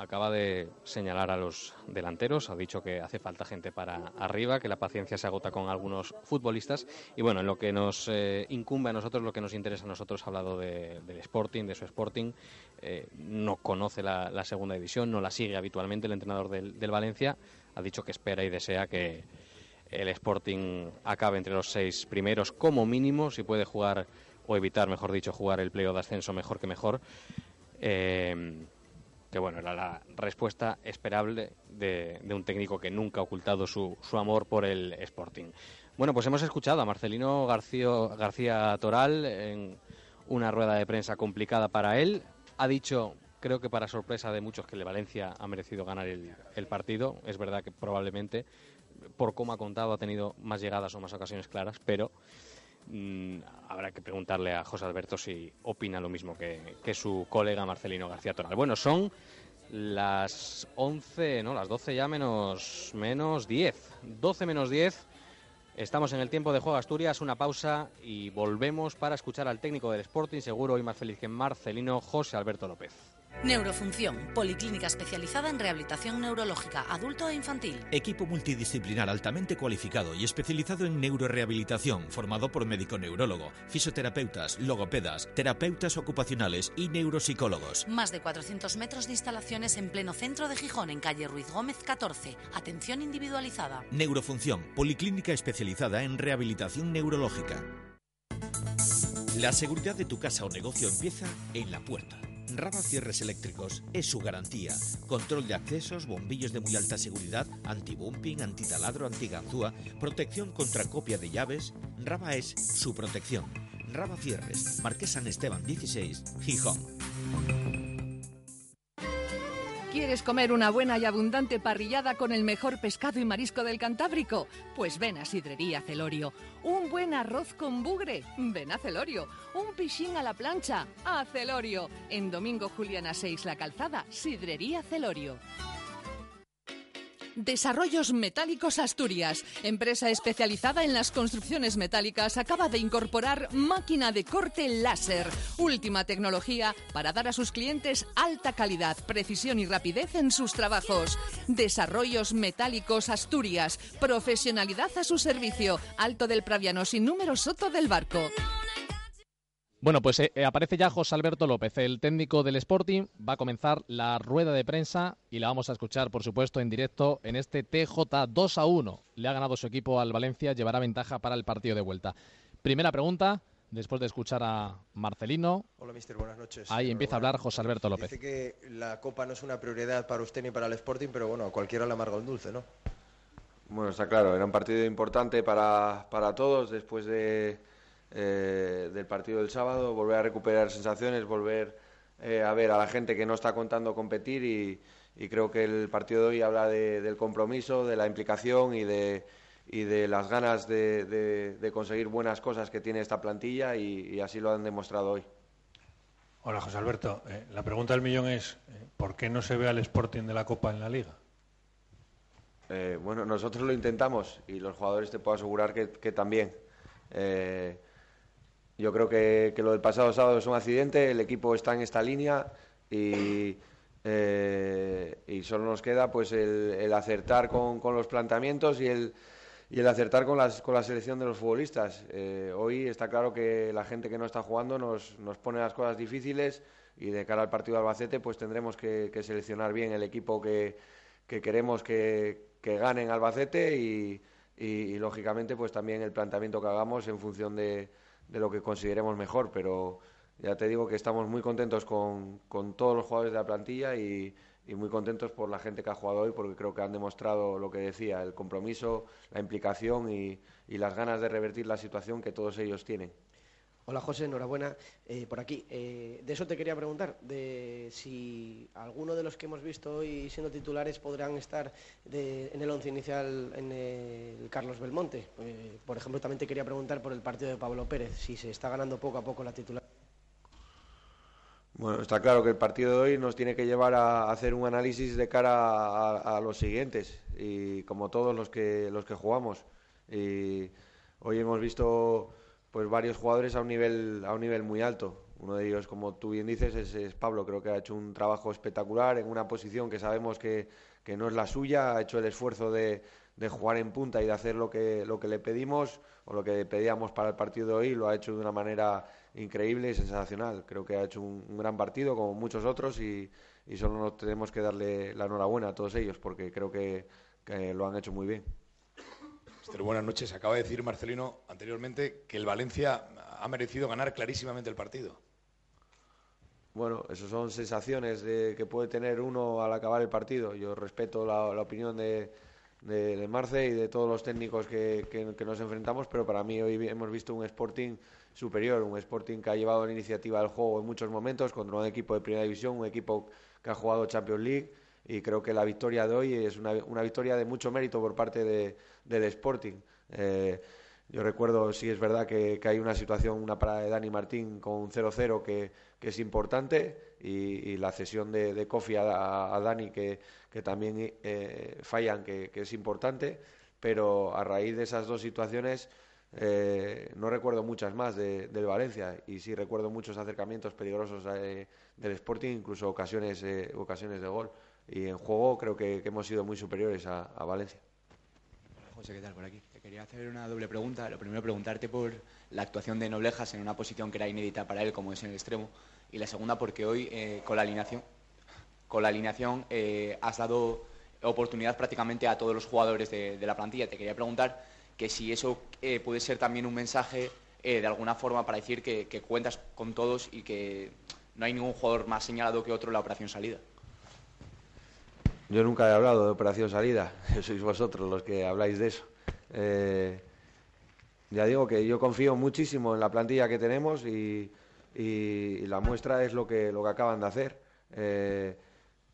acaba de señalar a los delanteros, ha dicho que hace falta gente para arriba, que la paciencia se agota con algunos futbolistas y bueno, en lo que nos eh, incumbe a nosotros, lo que nos interesa a nosotros, ha hablado de- del Sporting, de su Sporting, eh, no conoce la, segunda división, no la sigue habitualmente el entrenador del, del Valencia, ha dicho que espera y desea que el Sporting acabe entre los seis primeros como mínimo, si puede jugar o evitar, mejor dicho, jugar el playoff de ascenso mejor que mejor. Eh, que bueno, era la respuesta esperable de, de un técnico que nunca ha ocultado su, su amor por el Sporting. Bueno, pues hemos escuchado a Marcelino García, García Toral en una rueda de prensa complicada para él. Ha dicho, creo que para sorpresa de muchos, que el Valencia ha merecido ganar el, el partido. Es verdad que probablemente, por cómo ha contado, ha tenido más llegadas o más ocasiones claras, pero mm, habrá que preguntarle a José Alberto si opina lo mismo que, su colega Marcelino García Toral. Bueno, son las 11, no, las 12 ya menos, menos 10. 12 menos 10. Estamos en el tiempo de Juego Asturias, una pausa y volvemos para escuchar al técnico del Sporting, seguro hoy más feliz que Marcelino, José Alberto López. Neurofunción, policlínica especializada en rehabilitación neurológica, adulto e infantil. Equipo multidisciplinar altamente cualificado y especializado en neurorehabilitación, formado por médico neurólogo, fisioterapeutas, logopedas, terapeutas ocupacionales y neuropsicólogos. Más de 400 metros de instalaciones en pleno centro de Gijón, en calle Ruiz Gómez 14. Atención individualizada. Neurofunción, policlínica especializada en rehabilitación neurológica. La seguridad de tu casa o negocio empieza en la puerta. Raba Cierres Eléctricos es su garantía. Control de accesos, bombillos de muy alta seguridad, anti-bumping, antitaladro, antiganzúa, protección contra copia de llaves. Raba es su protección. Raba Cierres, Marqués San Esteban 16, Gijón. ¿Quieres comer una buena y abundante parrillada con el mejor pescado y marisco del Cantábrico? Pues ven a Sidrería Celorio. Un buen arroz con bugre. Ven a Celorio. Un pichín a la plancha. A Celorio. En Domingo Juliana 6 La Calzada, Sidrería Celorio. Desarrollos Metálicos Asturias, empresa especializada en las construcciones metálicas, acaba de incorporar máquina de corte láser, última tecnología para dar a sus clientes alta calidad, precisión y rapidez en sus trabajos. Desarrollos Metálicos Asturias, profesionalidad a su servicio, Alto del Praviano sin número Soto del Barco. Bueno, pues eh, eh, aparece ya José Alberto López, el técnico del Sporting. Va a comenzar la rueda de prensa y la vamos a escuchar, por supuesto, en directo en este TJ 2 a 1. Le ha ganado su equipo al Valencia, llevará ventaja para el partido de vuelta. Primera pregunta, después de escuchar a Marcelino. Hola, mister, buenas noches. Ahí empieza a hablar José Alberto López. Dice que la Copa no es una prioridad para usted ni para el Sporting, pero bueno, a cualquiera le amarga un dulce, ¿no? Bueno, está claro, era un partido importante para, para todos después de, eh, del partido del sábado, volver a recuperar sensaciones, volver eh, a ver a la gente que no está contando competir y, y creo que el partido de hoy habla de- del compromiso, de la implicación y de, y de las ganas de, de- de conseguir buenas cosas que tiene esta plantilla y, y así lo han demostrado hoy. Hola, José Alberto. Eh, la pregunta del millón es, ¿por qué no se ve al Sporting de la Copa en la Liga? Eh, bueno, nosotros lo intentamos y los jugadores te puedo asegurar que, que también. Eh, yo creo que, lo del pasado sábado es un accidente, el equipo está en esta línea y, eh, solo nos queda pues el, acertar con, los planteamientos y el, acertar con, las, con la selección de los futbolistas. Eh, hoy está claro que la gente que no está jugando nos, nos pone las cosas difíciles y de cara al partido de Albacete pues tendremos que, seleccionar bien el equipo que, que queremos que, gane en Albacete y, y, y, lógicamente pues también el planteamiento que hagamos en función de, de lo que consideremos mejor pero ya te digo que estamos muy contentos con, con todos los jugadores de la plantilla y, y muy contentos por la gente que ha jugado hoy porque creo que han demostrado lo que decía el compromiso la implicación y, y las ganas de revertir la situación que todos ellos tienen Hola José, enhorabuena eh, por aquí. Eh, de eso te quería preguntar, si alguno de los que hemos visto hoy siendo titulares podrán estar en el once inicial en el Carlos Belmonte. Eh, por ejemplo, también te quería preguntar por el partido de Pablo Pérez, si se está ganando poco a poco la titular. Bueno, está claro que el partido de hoy nos tiene que llevar a hacer un análisis de cara a, los siguientes y como todos los que los que jugamos. Hoy hemos visto pues varios jugadores a un nivel a un nivel muy alto. Uno de ellos, como tú bien dices, es, es Pablo. Creo que ha hecho un trabajo espectacular en una posición que sabemos que, que no es la suya. Ha hecho el esfuerzo de, de jugar en punta y de hacer lo que, lo que le pedimos o lo que pedíamos para el partido de hoy. Lo ha hecho de una manera increíble y sensacional. Creo que ha hecho un, gran partido, como muchos otros, y, y solo nos tenemos que darle la enhorabuena a todos ellos porque creo que, que lo han hecho muy bien. Mister, buenas noches. Acaba de decir Marcelino anteriormente que el Valencia ha merecido ganar clarísimamente el partido. Bueno, esas son sensaciones de, que puede tener uno al acabar el partido. Yo respeto la, opinión de, de, Marce y de todos los técnicos que, que- que nos enfrentamos, pero para mí hoy hemos visto un Sporting superior, un Sporting que ha llevado la iniciativa del juego en muchos momentos contra un equipo de primera división, un equipo que ha jugado Champions League y creo que la victoria de hoy es una, una victoria de mucho mérito por parte de, del Sporting. Eh, yo recuerdo, sí es verdad que, que hay una situación, una parada de Dani Martín con 0-0 que, que es importante y, la cesión de, de Kofi a, Dani que, que también eh, fallan, que, que es importante, pero a raíz de esas dos situaciones Eh, no recuerdo muchas más de- del Valencia y sí recuerdo muchos acercamientos peligrosos del Sporting, incluso ocasiones, ocasiones de gol. Y en juego creo que, hemos sido muy superiores a, Valencia. José, ¿qué tal? Por aquí. Te quería hacer una doble pregunta. Lo primero, preguntarte por la actuación de Noblejas en una posición que era inédita para él, como es en el extremo. Y la segunda, porque hoy, eh, con la alineación, con la alineación eh, has dado oportunidad prácticamente a todos los jugadores de, la plantilla. Te quería preguntar que si eso eh, puede ser también un mensaje de alguna forma para decir que, que cuentas con todos y que no hay ningún jugador más señalado que otro en la operación salida. Yo nunca he hablado de operación salida, sois vosotros los que habláis de eso. Eh, ya digo que yo confío muchísimo en la plantilla que tenemos y, la muestra es lo que, lo que acaban de hacer. Eh,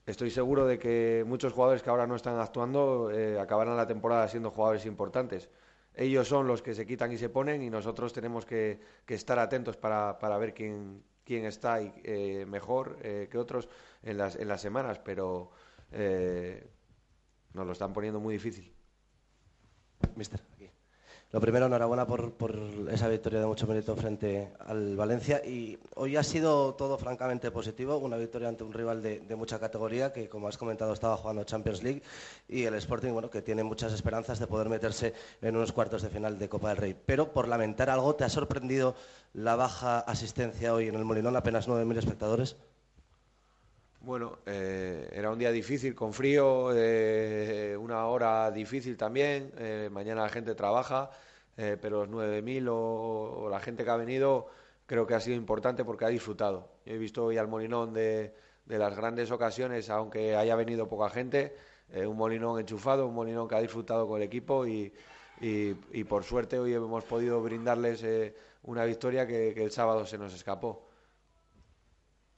estoy seguro de que muchos jugadores que ahora no están actuando eh, acabarán la temporada siendo jugadores importantes. Ellos son los que se quitan y se ponen y nosotros tenemos que, que estar atentos para, para ver quién, quién está y, mejor que otros en las, en las semanas, pero eh, nos lo están poniendo muy difícil. Mister, aquí. Lo primero, enhorabuena por, por esa victoria de mucho mérito frente al Valencia. Y hoy ha sido todo francamente positivo, una victoria ante un rival de, de mucha categoría que, como has comentado, estaba jugando Champions League y el Sporting, bueno, que tiene muchas esperanzas de poder meterse en unos cuartos de final de Copa del Rey. Pero por lamentar algo, ¿te ha sorprendido la baja asistencia hoy en el Molinón, apenas 9.000 espectadores? Bueno, eh, era un día difícil, con frío, eh, una hora difícil también. eh, mañana la gente trabaja, eh, pero los 9.000 o, o la gente que ha venido creo que ha sido importante porque ha disfrutado. Yo he visto hoy al Molinón de, de las grandes ocasiones, aunque haya venido poca gente, un Molinón enchufado, un Molinón que ha disfrutado con el equipo y, y- por suerte hoy hemos podido brindarles una victoria que- que el sábado se nos escapó.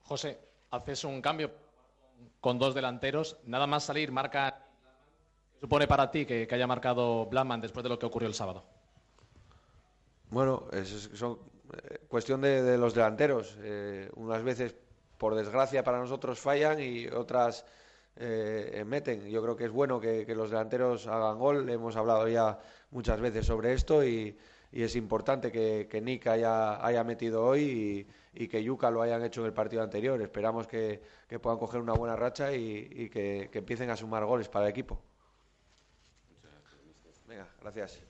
José, haces un cambio con dos delanteros, nada más salir, marca. ¿Qué supone para ti que, que haya marcado Blackman después de lo que ocurrió el sábado? Bueno, es, eh, cuestión de, de los delanteros. Eh, unas veces, por desgracia para nosotros, fallan y otras eh, meten. Yo creo que es bueno que, que los delanteros hagan gol. Hemos hablado ya muchas veces sobre esto y, y es importante que, que Nick haya, haya metido hoy y, y que Yuka lo hayan hecho en el partido anterior. Esperamos que, que puedan coger una buena racha y, y que, que empiecen a sumar goles para el equipo. Venga, gracias.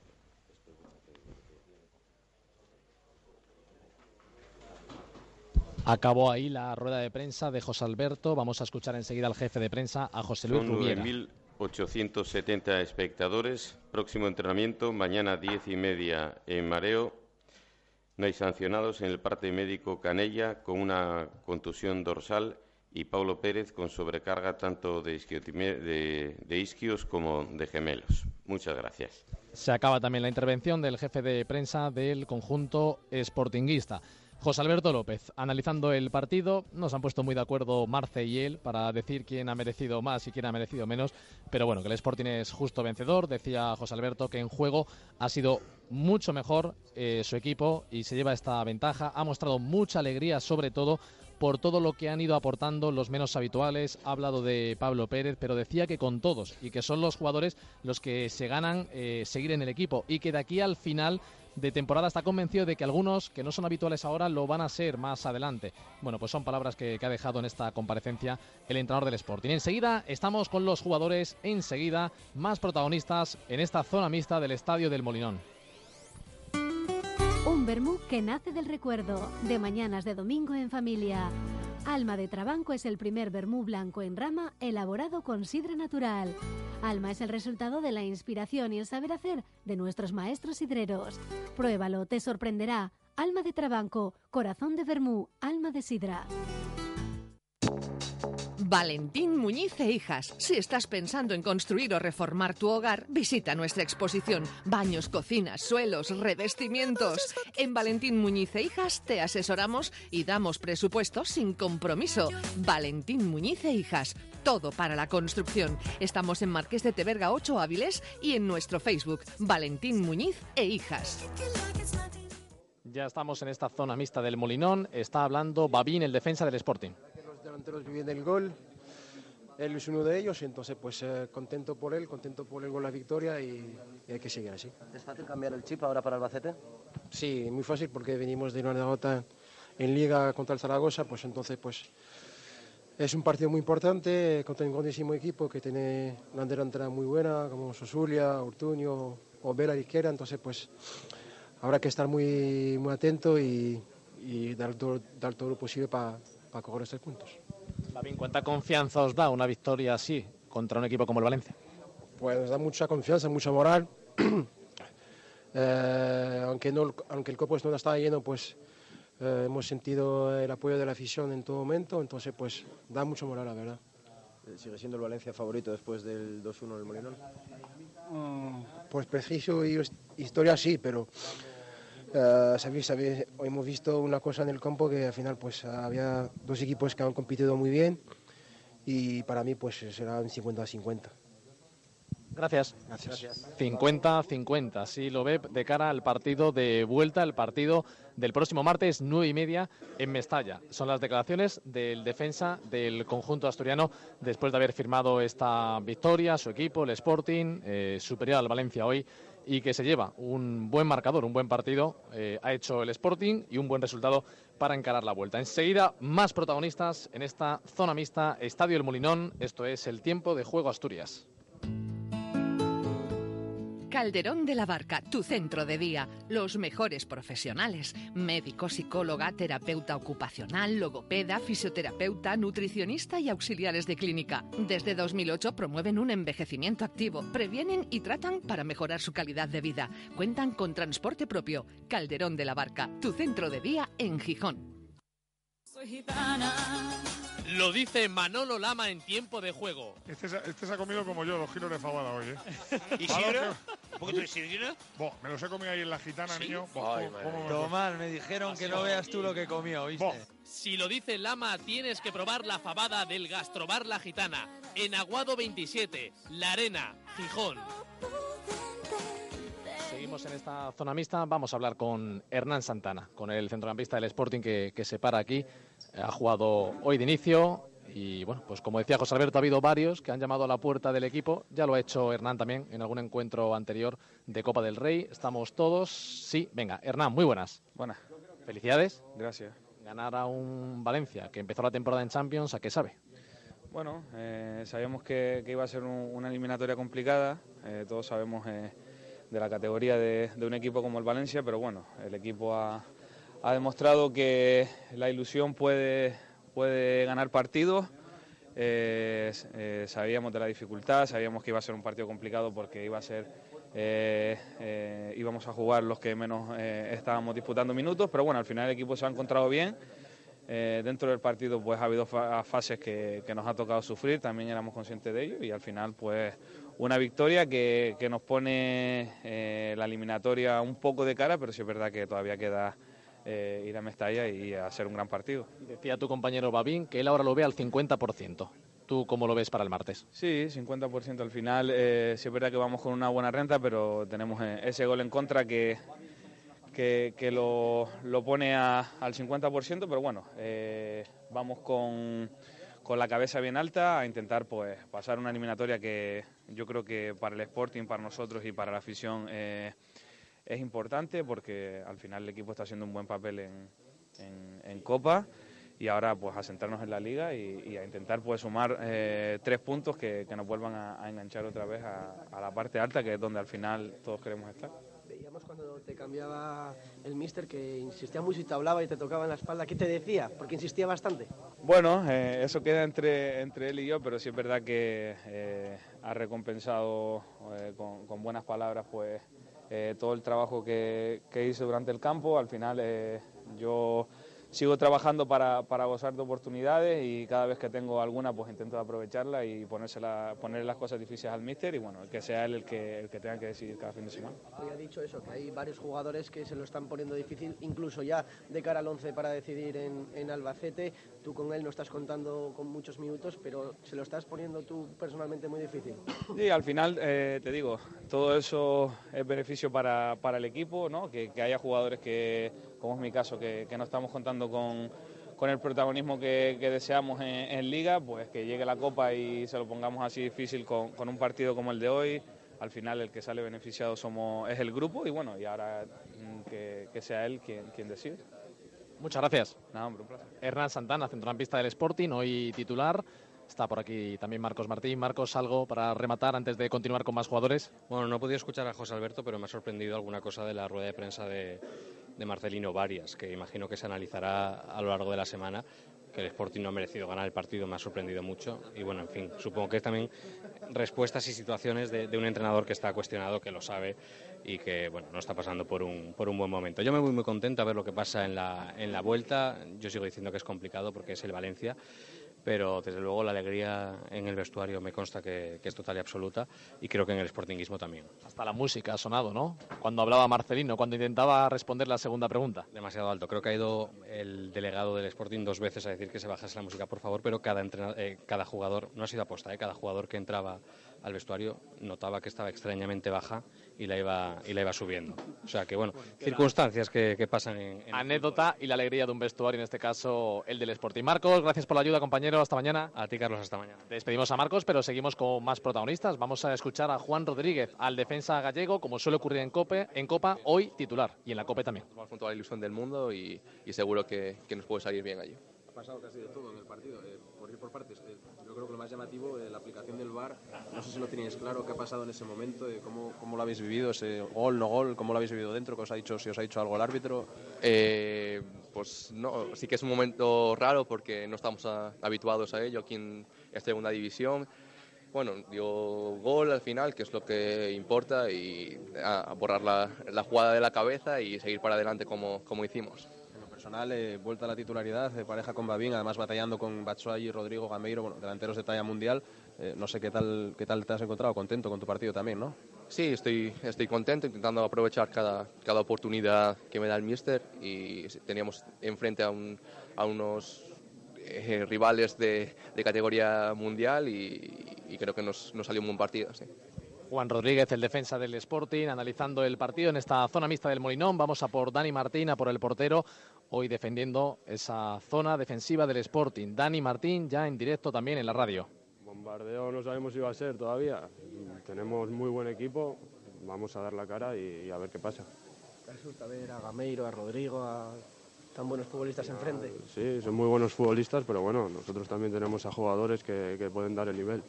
Acabó ahí la rueda de prensa de José Alberto. Vamos a escuchar enseguida al jefe de prensa, a José Luis Rubiera. 9.870 espectadores. Próximo entrenamiento, mañana 10 y media en Mareo. No hay sancionados en el parte médico Canella con una contusión dorsal y Paulo Pérez con sobrecarga tanto de, isquiotime- de- de isquios como de gemelos. Muchas gracias. Se acaba también la intervención del jefe de prensa del conjunto sportinguista. José Alberto López, analizando el partido, nos han puesto muy de acuerdo Marce y él para decir quién ha merecido más y quién ha merecido menos, pero bueno, que el Sporting es justo vencedor, decía José Alberto que en juego ha sido mucho mejor eh, su equipo y se lleva esta ventaja, ha mostrado mucha alegría sobre todo por todo lo que han ido aportando los menos habituales. Ha hablado de Pablo Pérez, pero decía que con todos y que son los jugadores los que se ganan eh, seguir en el equipo y que de aquí al final de temporada está convencido de que algunos que no son habituales ahora lo van a ser más adelante. Bueno, pues son palabras que, ha dejado en esta comparecencia el entrenador del Sporting. Enseguida estamos con los jugadores, enseguida más protagonistas en esta zona mixta del Estadio del Molinón. Un vermú que nace del recuerdo, de mañanas de domingo en familia. Alma de Trabanco es el primer vermú blanco en rama elaborado con sidra natural. Alma es el resultado de la inspiración y el saber hacer de nuestros maestros sidreros. Pruébalo, te sorprenderá. Alma de Trabanco, corazón de vermú, alma de sidra. Valentín Muñiz e Hijas. Si estás pensando en construir o reformar tu hogar, visita nuestra exposición. Baños, cocinas, suelos, revestimientos. En Valentín Muñiz e Hijas te asesoramos y damos presupuesto sin compromiso. Valentín Muñiz e Hijas. Todo para la construcción. Estamos en Marqués de Teberga 8 Áviles y en nuestro Facebook Valentín Muñiz e Hijas. Ya estamos en esta zona mixta del Molinón. Está hablando Babín, el defensa del Sporting. Delanteros viven del gol. él es uno de ellos, entonces pues eh, contento por él, contento por él con la victoria y, y hay que seguir así. ¿Es fácil cambiar el chip ahora para Albacete? Sí, muy fácil porque venimos de una derrota en Liga contra el Zaragoza, pues entonces pues es un partido muy importante contra un grandísimo equipo que tiene una delantera muy buena como Sosulia, Ortuño o Vela a la izquierda, entonces pues habrá que estar muy, muy atento y, y dar, todo, dar todo lo posible para coger estos puntos. Babín, ¿cuánta confianza os da una victoria así contra un equipo como el Valencia? Pues nos da mucha confianza, mucha moral. Eh, aunque, no, aunque el copo no estaba lleno, pues eh, hemos sentido el apoyo de la afición en todo momento, entonces pues da mucha moral, la verdad. ¿Sigue siendo el Valencia favorito después del 2-1 del Molinón? Pues preciso y his- historia sí, pero eh, sabéis, sabéis, hoy hemos visto una cosa en el campo que al final pues había dos equipos que han competido muy bien y para mí pues será un 50-50. Gracias. Gracias. 50-50, así lo ve de cara al partido de vuelta, el partido del próximo martes, 9 y media, en Mestalla. Son las declaraciones del defensa del conjunto asturiano después de haber firmado esta victoria, su equipo, el Sporting, eh, superior al Valencia hoy, y que se lleva un buen marcador, un buen partido. eh, ha hecho el Sporting y un buen resultado para encarar la vuelta. Enseguida, más protagonistas en esta zona mixta, Estadio El Molinón. Esto es el tiempo de juego Asturias. Calderón de la Barca, tu centro de día. Los mejores profesionales. Médico, psicóloga, terapeuta ocupacional, logopeda, fisioterapeuta, nutricionista y auxiliares de clínica. Desde 2008 promueven un envejecimiento activo, previenen y tratan para mejorar su calidad de vida. Cuentan con transporte propio. Calderón de la Barca, tu centro de día en Gijón. Soy gitana. Lo dice Manolo Lama en tiempo de juego. Este se, este se ha comido como yo dos kilos de fabada hoy, ¿eh? ¿Isidro? ¿Un poquito de Isidro? me los he comido ahí en la gitana, niño. Bo, Ay, cómo- madre cómo me. Tomás, me dijeron que no veas tú lo que comió, ¿oíste? Si lo dice Lama, tienes que probar la fabada del Gastrobar La Gitana. En Aguado 27, La Arena, Gijón. Seguimos en esta zona mixta. Vamos a hablar con Hernán Santana, con el centrocampista del Sporting que, que se para aquí. Ha jugado hoy de inicio y, bueno, pues como decía José Alberto, ha habido varios que han llamado a la puerta del equipo. Ya lo ha hecho Hernán también en algún encuentro anterior de Copa del Rey. Estamos todos. Sí, venga, Hernán, muy buenas. Buenas. Felicidades. Gracias. Ganar a un Valencia que empezó la temporada en Champions, ¿a qué sabe? Bueno, eh, sabíamos que, que iba a ser un- una eliminatoria complicada. eh, todos sabemos eh, de la categoría de, de un equipo como el Valencia, pero bueno, el equipo ha, ha demostrado que la ilusión puede, puede ganar partidos. Eh, eh, sabíamos de la dificultad, sabíamos que iba a ser un partido complicado porque iba a ser eh, íbamos a jugar los que menos estábamos disputando minutos, pero bueno, al final el equipo se ha encontrado bien. Dentro del partido pues ha habido fa- fases que, nos ha tocado sufrir, también éramos conscientes de ello y al final pues una victoria que, que nos pone la eliminatoria un poco de cara, pero sí es verdad que todavía queda eh, ir a Mestalla y hacer un gran partido. Decía tu compañero Babín que él ahora lo ve al 50%. ¿Tú cómo lo ves para el martes? Sí, 50% al final. Eh, sí es verdad que vamos con una buena renta, pero tenemos eh, ese gol en contra que, que, que lo, lo pone a- al 50%, pero bueno, eh, vamos con, con la cabeza bien alta a intentar pues pasar una eliminatoria que yo creo que para el Sporting, para nosotros y para la afición eh, es importante porque al final el equipo está haciendo un buen papel en, en- en Copa y ahora pues a centrarnos en la liga y, y a intentar pues sumar eh, tres puntos que, que nos vuelvan a, a enganchar otra vez a, a la parte alta que es donde al final todos queremos estar. Veíamos cuando te cambiaba el mister que insistía mucho y te hablaba y te tocaba en la espalda. ¿Qué te decía? Porque insistía bastante. Bueno, eh, eso queda entre, entre él y yo, pero sí es verdad que eh, ha recompensado eh, con, con buenas palabras pues eh, todo el trabajo que, que hice durante el campo. Al final eh, yo sigo trabajando para, para gozar de oportunidades y cada vez que tengo alguna pues intento aprovecharla y ponérsela, poner las cosas difíciles al míster y bueno, que sea él el que, el que tenga que decidir cada fin de semana. Ha dicho eso, que hay varios jugadores que se lo están poniendo difícil, incluso ya de cara al 11 para decidir en, en Albacete. Tú con él no estás contando con muchos minutos, pero se lo estás poniendo tú personalmente muy difícil. Sí, al final, eh, te digo, todo eso es beneficio para, para el equipo, ¿no? que, haya jugadores que, como es mi caso, que, no estamos contando con, con el protagonismo que, deseamos en, Liga, pues que llegue la Copa y se lo pongamos así difícil con, con un partido como el de hoy. Al final el que sale beneficiado es el grupo y bueno, y ahora mm, que, que sea él quien, quien decide. Muchas gracias. Hernán Santana, centrocampista del Sporting, hoy titular. Está por aquí también Marcos Martín. Marcos, algo para rematar antes de continuar con más jugadores. Bueno, no he podido escuchar a José Alberto, pero me ha sorprendido alguna cosa de la rueda de prensa de, Marcelino Varias, que imagino que se analizará a lo largo de la semana. Que el Sporting no ha merecido ganar el partido me ha sorprendido mucho. Y bueno, en fin, supongo que es también respuestas y situaciones de un entrenador que está cuestionado, que lo sabe y que bueno, no está pasando por un, por un buen momento. Yo me voy muy contento a ver lo que pasa en la, en la vuelta. Yo sigo diciendo que es complicado porque es el Valencia pero desde luego la alegría en el vestuario me consta que, que, es total y absoluta y creo que en el sportinguismo también. Hasta la música ha sonado, ¿no? Cuando hablaba Marcelino, cuando intentaba responder la segunda pregunta. Demasiado alto. Creo que ha ido el delegado del Sporting dos veces a decir que se bajase la música, por favor, pero cada, eh, cada jugador, no ha sido aposta, ¿eh? cada jugador que entraba al vestuario notaba que estaba extrañamente baja y la iba, y la iba subiendo. O sea que, bueno, circunstancias que, que pasan en, en Anécdota y la alegría de un vestuario, en este caso el del Sporting. Marcos, gracias por la ayuda, compañero. Hasta mañana. A ti, Carlos, hasta mañana. Despedimos a Marcos, pero seguimos con más protagonistas. Vamos a escuchar a Juan Rodríguez, al defensa gallego, como suele ocurrir en, Cope, en Copa, hoy titular y en la Copa también. Vamos con toda la ilusión del mundo y, y seguro que, que, nos puede salir bien allí. Ha pasado casi de todo en el partido, eh, por ir por partes. Eh, que lo más llamativo la aplicación del VAR. No sé si lo teníais claro qué ha pasado en ese momento, cómo, cómo, lo habéis vivido, ese gol, no gol, cómo lo habéis vivido dentro, ¿Qué os ha dicho, si os ha dicho algo el árbitro. Eh, pues no, sí que es un momento raro porque no estamos habituados a ello aquí en segunda división. Bueno, dio gol al final, que es lo que importa, y a, borrar la, la, jugada de la cabeza y seguir para adelante como, como hicimos personal, eh, vuelta a la titularidad, de pareja con Babín, además batallando con Batshuayi y Rodrigo Gameiro, bueno, delanteros de talla mundial. Eh, no sé qué tal, qué tal te has encontrado, contento con tu partido también, ¿no? Sí, estoy, estoy contento, intentando aprovechar cada, cada oportunidad que me da el míster y teníamos enfrente a, un, a unos eh, rivales de, de, categoría mundial y, y creo que nos, nos, salió un buen partido. Sí. Juan Rodríguez, el defensa del Sporting, analizando el partido en esta zona mixta del Molinón. Vamos a por Dani Martín, a por el portero, hoy defendiendo esa zona defensiva del Sporting. Dani Martín ya en directo también en la radio. Bombardeo no sabemos si va a ser todavía. Tenemos muy buen equipo, vamos a dar la cara y, y a ver qué pasa. Resulta ver a Gameiro, a Rodrigo, a tan buenos futbolistas Ah, enfrente. Sí, son muy buenos futbolistas, pero bueno, nosotros también tenemos a jugadores que, que pueden dar el nivel.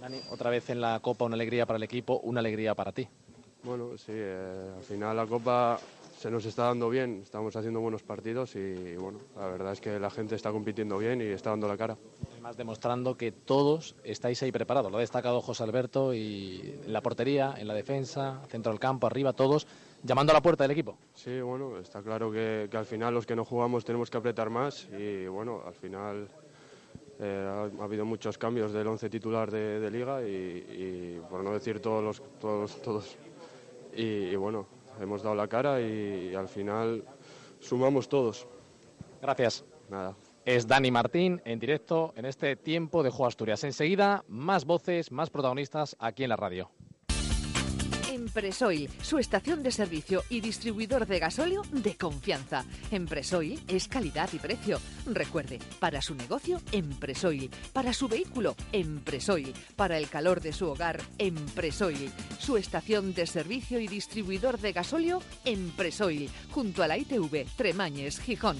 Dani, otra vez en la Copa, una alegría para el equipo, una alegría para ti. Bueno, sí, eh, al final la Copa se nos está dando bien, estamos haciendo buenos partidos y, bueno, la verdad es que la gente está compitiendo bien y está dando la cara. Además demostrando que todos estáis ahí preparados, lo ha destacado José Alberto y en la portería, en la defensa, centro del campo, arriba, todos llamando a la puerta del equipo. Sí, bueno, está claro que, que al final los que no jugamos tenemos que apretar más y bueno, al final eh, ha, ha, habido muchos cambios del once titular de, de liga y, y, por no decir todos los todos todos y, y bueno hemos dado la cara y, al final sumamos todos. Gracias. Nada. Es Dani Martín en directo en este tiempo de Juego Asturias. Enseguida, más voces, más protagonistas aquí en la radio. Empresoil, su estación de servicio y distribuidor de gasóleo de confianza. Empresoil es calidad y precio. Recuerde, para su negocio, Empresoil. Para su vehículo, Empresoil. Para el calor de su hogar, Empresoil. Su estación de servicio y distribuidor de gasóleo, Empresoil. Junto a la ITV, Tremañes, Gijón.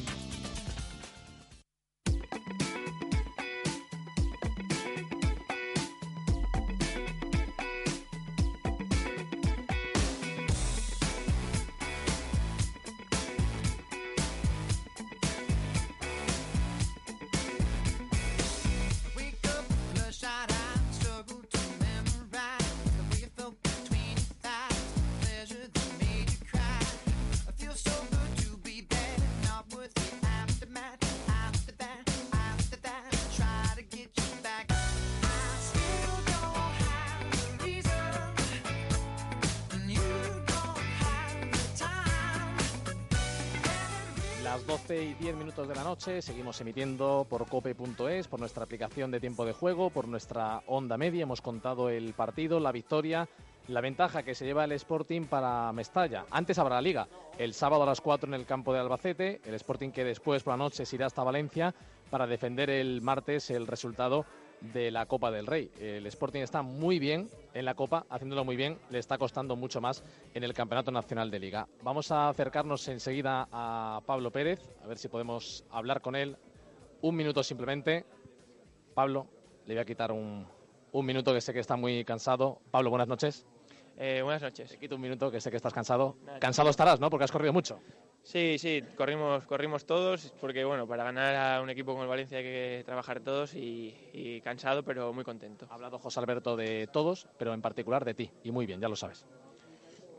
Minutos de la noche seguimos emitiendo por cope.es, por nuestra aplicación de tiempo de juego, por nuestra onda media. Hemos contado el partido, la victoria la ventaja que se lleva el Sporting para Mestalla. Antes habrá la Liga, el sábado a las 4 en el campo de Albacete, el Sporting que después por la noche se irá hasta Valencia para defender el martes el resultado de la Copa del Rey. El Sporting está muy bien en la Copa, haciéndolo muy bien, le está costando mucho más en el Campeonato Nacional de Liga. Vamos a acercarnos enseguida a Pablo Pérez, a ver si podemos hablar con él. Un minuto simplemente. Pablo, le voy a quitar un, un minuto que sé que está muy cansado. Pablo, buenas noches. Eh, buenas noches. Te quito un minuto que sé que estás cansado. Nada, Cansado estarás, ¿no? Porque has corrido mucho. Sí, sí, corrimos, corrimos todos, porque bueno, para ganar a un equipo como el Valencia hay que trabajar todos y, y cansado, pero muy contento. Ha hablado José Alberto de todos, pero en particular de ti. Y muy bien, ya lo sabes.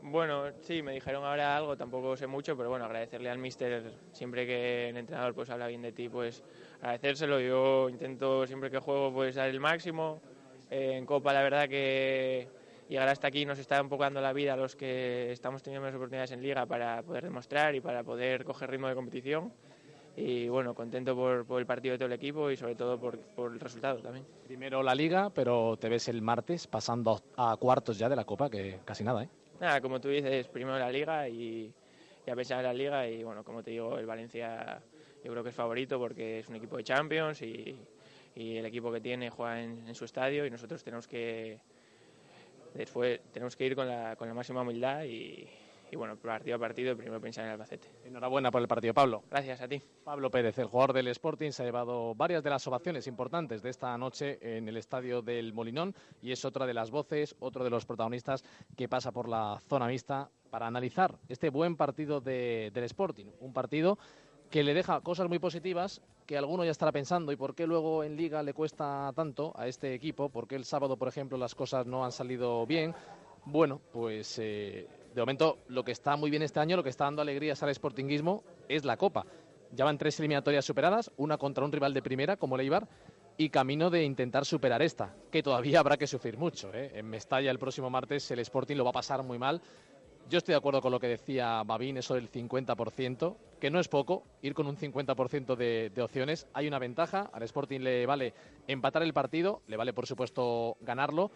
Bueno, sí, me dijeron ahora algo, tampoco sé mucho, pero bueno, agradecerle al míster siempre que el entrenador pues habla bien de ti, pues agradecérselo. Yo intento siempre que juego pues dar el máximo. Eh, en Copa la verdad que llegar hasta aquí nos está un poco dando la vida a los que estamos teniendo menos oportunidades en Liga para poder demostrar y para poder coger ritmo de competición. Y bueno, contento por, por el partido de todo el equipo y sobre todo por, por el resultado también. Primero la Liga, pero te ves el martes pasando a cuartos ya de la Copa, que casi nada, ¿eh? Nada, como tú dices, primero la Liga y, y a pesar de la Liga y bueno, como te digo, el Valencia yo creo que es favorito porque es un equipo de Champions y, y el equipo que tiene juega en, en su estadio y nosotros tenemos que después tenemos que ir con la, con la máxima humildad y, y bueno, partido a partido primero pensar en Albacete. Enhorabuena por el partido, Pablo. Gracias a ti. Pablo Pérez, el jugador del Sporting, se ha llevado varias de las ovaciones importantes de esta noche en el estadio del Molinón y es otra de las voces, otro de los protagonistas que pasa por la zona mixta para analizar este buen partido de- del Sporting. Un partido que le deja cosas muy positivas que alguno ya estará pensando y por qué luego en liga le cuesta tanto a este equipo, por qué el sábado, por ejemplo, las cosas no han salido bien. Bueno, pues eh, de momento lo que está muy bien este año, lo que está dando alegrías al sportinguismo es la Copa. Ya van tres eliminatorias superadas, una contra un rival de primera como el Eibar y camino de intentar superar esta, que todavía habrá que sufrir mucho. ¿eh? En Mestalla el próximo martes el Sporting lo va a pasar muy mal. Yo estoy de acuerdo con lo que decía Babín, eso del 50%, que no es poco, ir con un 50% de, de opciones. Hay una ventaja, al Sporting le vale empatar el partido, le vale por supuesto ganarlo,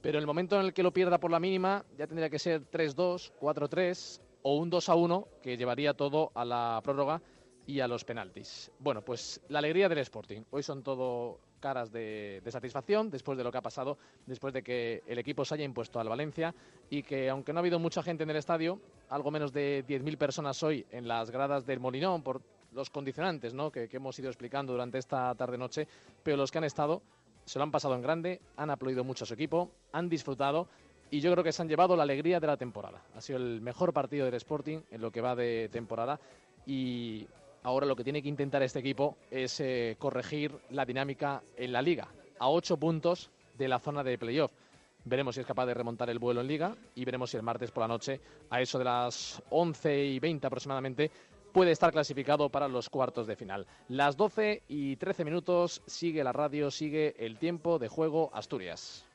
pero en el momento en el que lo pierda por la mínima ya tendría que ser 3-2, 4-3 o un 2-1 que llevaría todo a la prórroga y a los penaltis. Bueno, pues la alegría del Sporting. Hoy son todo caras de, de satisfacción después de lo que ha pasado, después de que el equipo se haya impuesto al Valencia y que aunque no ha habido mucha gente en el estadio, algo menos de 10.000 personas hoy en las gradas del Molinón por los condicionantes ¿no? que, que hemos ido explicando durante esta tarde-noche, pero los que han estado se lo han pasado en grande, han aplaudido mucho a su equipo, han disfrutado y yo creo que se han llevado la alegría de la temporada. Ha sido el mejor partido del Sporting en lo que va de temporada y ahora lo que tiene que intentar este equipo es eh, corregir la dinámica en la liga, a ocho puntos de la zona de playoff. Veremos si es capaz de remontar el vuelo en liga y veremos si el martes por la noche, a eso de las 11 y 20 aproximadamente, puede estar clasificado para los cuartos de final. Las 12 y 13 minutos sigue la radio, sigue el tiempo de juego Asturias.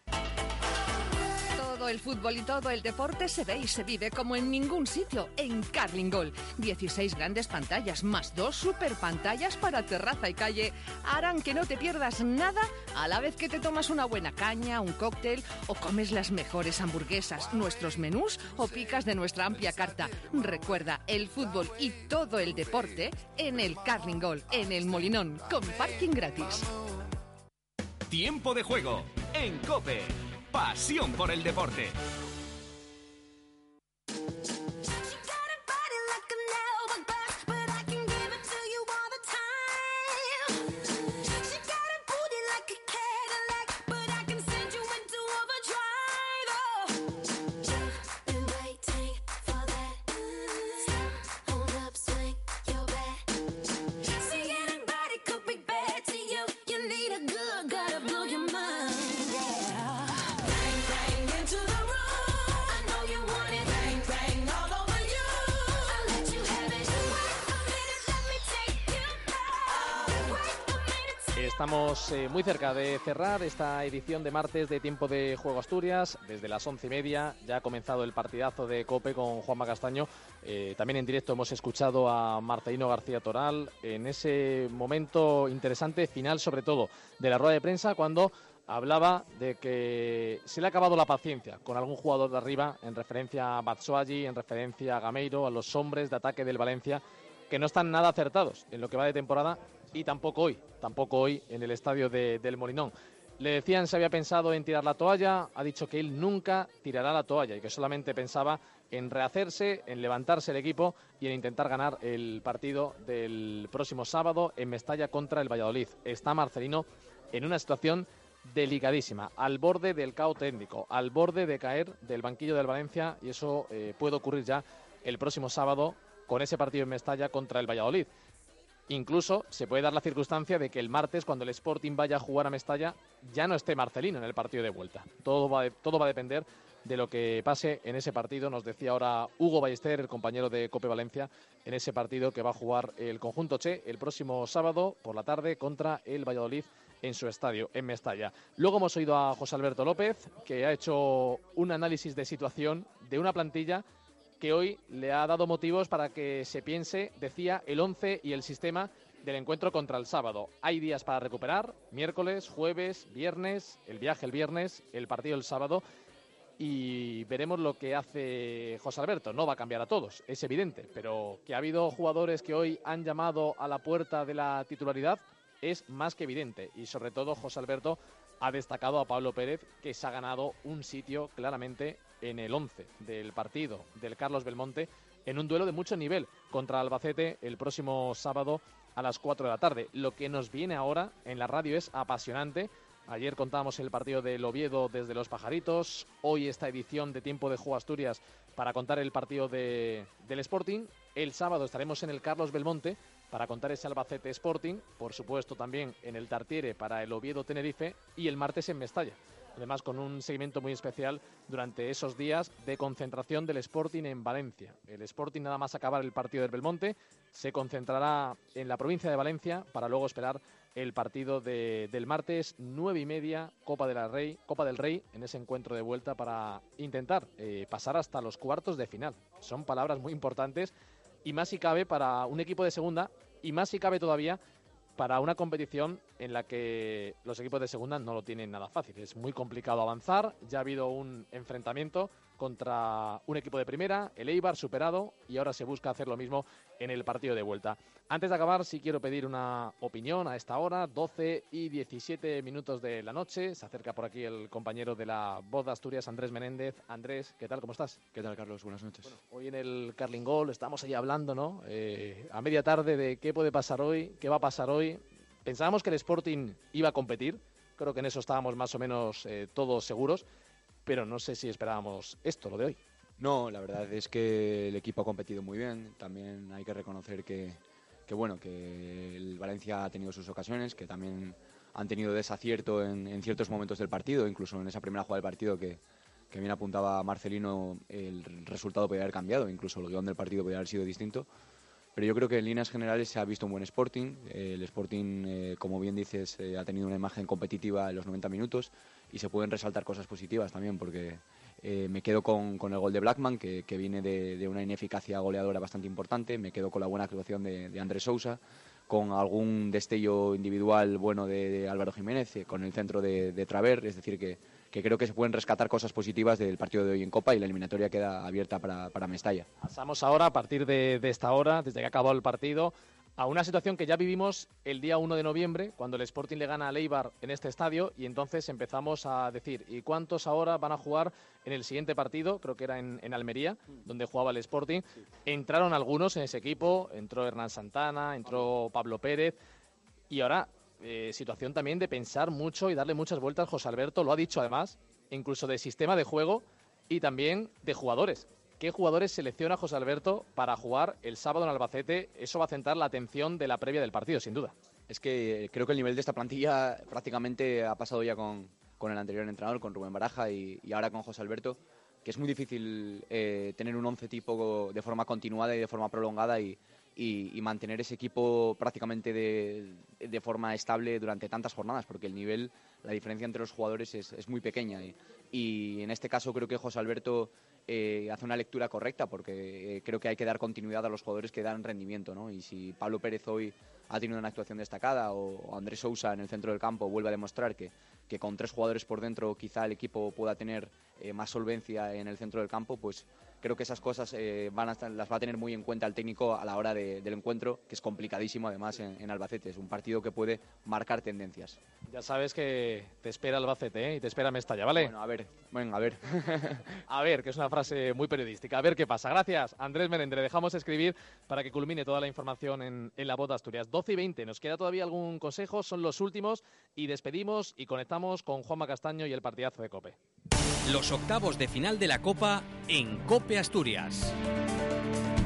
El fútbol y todo el deporte se ve y se vive como en ningún sitio, en Carling Gol. 16 grandes pantallas más dos super pantallas para terraza y calle harán que no te pierdas nada a la vez que te tomas una buena caña, un cóctel o comes las mejores hamburguesas, nuestros menús o picas de nuestra amplia carta. Recuerda, el fútbol y todo el deporte en el Carling Gol, en el Molinón, con parking gratis. Tiempo de juego en Cope. Pasión por el deporte. Estamos eh, muy cerca de cerrar esta edición de martes de Tiempo de Juego Asturias. Desde las once y media ya ha comenzado el partidazo de Cope con Juanma Castaño. Eh, también en directo hemos escuchado a Marcelino García Toral en ese momento interesante final, sobre todo de la rueda de prensa, cuando hablaba de que se le ha acabado la paciencia con algún jugador de arriba, en referencia a Batshuayi, en referencia a Gameiro, a los hombres de ataque del Valencia, que no están nada acertados en lo que va de temporada y tampoco hoy, tampoco hoy en el estadio de- del Molinón. Le decían si había pensado en tirar la toalla, ha dicho que él nunca tirará la toalla y que solamente pensaba en rehacerse, en levantarse el equipo y en intentar ganar el partido del próximo sábado en Mestalla contra el Valladolid. Está Marcelino en una situación delicadísima, al borde del caos técnico, al borde de caer del banquillo del Valencia y eso eh, puede ocurrir ya el próximo sábado con ese partido en Mestalla contra el Valladolid. Incluso se puede dar la circunstancia de que el martes, cuando el Sporting vaya a jugar a Mestalla, ya no esté Marcelino en el partido de vuelta. Todo va, a- depender de lo que pase en ese partido. Nos decía ahora Hugo Ballester, el compañero de Cope Valencia, en ese partido que va a jugar el conjunto Che el próximo sábado por la tarde contra el Valladolid en su estadio, en Mestalla. Luego hemos oído a José Alberto López, que ha hecho un análisis de situación de una plantilla que hoy le ha dado motivos para que se piense, decía, el 11 y el sistema del encuentro contra el sábado. Hay días para recuperar, miércoles, jueves, viernes, el viaje el viernes, el partido el sábado y veremos lo que hace José Alberto. No va a cambiar a todos, es evidente, pero que ha habido jugadores que hoy han llamado a la puerta de la titularidad es más que evidente y sobre todo José Alberto ha destacado a Pablo Pérez que se ha ganado un sitio claramente en el 11 del partido del Carlos Belmonte en un duelo de mucho nivel contra Albacete el próximo sábado a las 4 de la tarde. Lo que nos viene ahora en la radio es apasionante. Ayer contábamos el partido del Oviedo desde Los Pajaritos. Hoy esta edición de Tiempo de Juego Asturias para contar el partido de- del Sporting. El sábado estaremos en el Carlos Belmonte para contar ese Albacete Sporting. Por supuesto también en el Tartiere para el Oviedo Tenerife. Y el martes en Mestalla. Además, con un seguimiento muy especial durante esos días de concentración del Sporting en Valencia. El Sporting, nada más acabar el partido del Belmonte, se concentrará en la provincia de Valencia para luego esperar el partido de- del martes, nueve y media, Copa, de la Rey, Copa del Rey, en ese encuentro de vuelta para intentar eh, pasar hasta los cuartos de final. Son palabras muy importantes y más si cabe para un equipo de segunda y más si cabe todavía para una competición en la que los equipos de segunda no lo tienen nada fácil. Es muy complicado avanzar. Ya ha habido un enfrentamiento contra un equipo de primera, el Eibar superado, y ahora se busca hacer lo mismo en el partido de vuelta. Antes de acabar, sí quiero pedir una opinión a esta hora, 12 y 17 minutos de la noche. Se acerca por aquí el compañero de la voz de Asturias, Andrés Menéndez. Andrés, ¿qué tal? ¿Cómo estás? ¿Qué tal, Carlos? Buenas noches. Hoy en el Carling Gol estamos ahí hablando, ¿no? Eh, a media tarde de qué puede pasar hoy, qué va a pasar hoy. Pensábamos que el Sporting iba a competir, creo que en eso estábamos más o menos eh, todos seguros, pero no sé si esperábamos esto, lo de hoy. No, la verdad es que el equipo ha competido muy bien. También hay que reconocer que, que, bueno, que el Valencia ha tenido sus ocasiones, que también han tenido desacierto en, ciertos momentos del partido, incluso en esa primera jugada del partido que, que bien apuntaba Marcelino, el resultado podría haber cambiado, incluso el guion del partido podría haber sido distinto. Pero yo creo que en líneas generales se ha visto un buen Sporting. El Sporting, eh, como bien dices, eh, ha tenido una imagen competitiva en los 90 minutos y se pueden resaltar cosas positivas también, porque eh, me quedo con, con el gol de Blackman, que, que viene de, de una ineficacia goleadora bastante importante. Me quedo con la buena actuación de, de Andrés Sousa, con algún destello individual bueno de, de Álvaro Jiménez, eh, con el centro de, Traver. Es decir, que, que creo que se pueden rescatar cosas positivas del partido de hoy en Copa y la eliminatoria queda abierta para, para Mestalla. Pasamos ahora, a partir de esta hora, desde que ha acabado el partido, a una situación que ya vivimos el día 1 de noviembre, cuando el Sporting le gana a Leibar en este estadio, y entonces empezamos a decir, ¿y cuántos ahora van a jugar en el siguiente partido? Creo que era en, Almería, donde jugaba el Sporting. Entraron algunos en ese equipo, entró Hernán Santana, entró Pablo Pérez, y ahora eh, situación también de pensar mucho y darle muchas vueltas. José Alberto lo ha dicho además, incluso de sistema de juego y también de jugadores. ¿Qué jugadores selecciona José Alberto para jugar el sábado en Albacete? Eso va a centrar la atención de la previa del partido, sin duda. Es que creo que el nivel de esta plantilla prácticamente ha pasado ya con, con el anterior entrenador, con Rubén Baraja y, ahora con José Alberto, que es muy difícil eh, tener un once tipo de forma continuada y de forma prolongada y, mantener ese equipo prácticamente de, de forma estable durante tantas jornadas, porque el nivel, la diferencia entre los jugadores es, muy pequeña. Y en este caso creo que José Alberto eh, hace una lectura correcta, porque eh, creo que hay que dar continuidad a los jugadores que dan rendimiento. ¿no? Y si Pablo Pérez hoy ha tenido una actuación destacada o, o Andrés Sousa en el centro del campo vuelve a demostrar que, que con tres jugadores por dentro quizá el equipo pueda tener eh, más solvencia en el centro del campo, pues creo que esas cosas eh, van a estar- las va a tener muy en cuenta el técnico a la hora de- del encuentro, que es complicadísimo además en, en Albacete. Es un partido que puede marcar tendencias. Ya sabes que te espera Albacete ¿eh? y te espera Mestalla, ¿vale? Bueno, a ver, venga, a ver. a ver, que es una frase muy periodística. A ver qué pasa. Gracias, Andrés Merendre. Dejamos escribir para que culmine toda la información en, en la voz de Asturias. 12 y 20. ¿Nos queda todavía algún consejo? Son los últimos. Y despedimos y conectamos con Juanma Castaño y el partidazo de Cope. Los octavos de final de la Copa en Cope Asturias.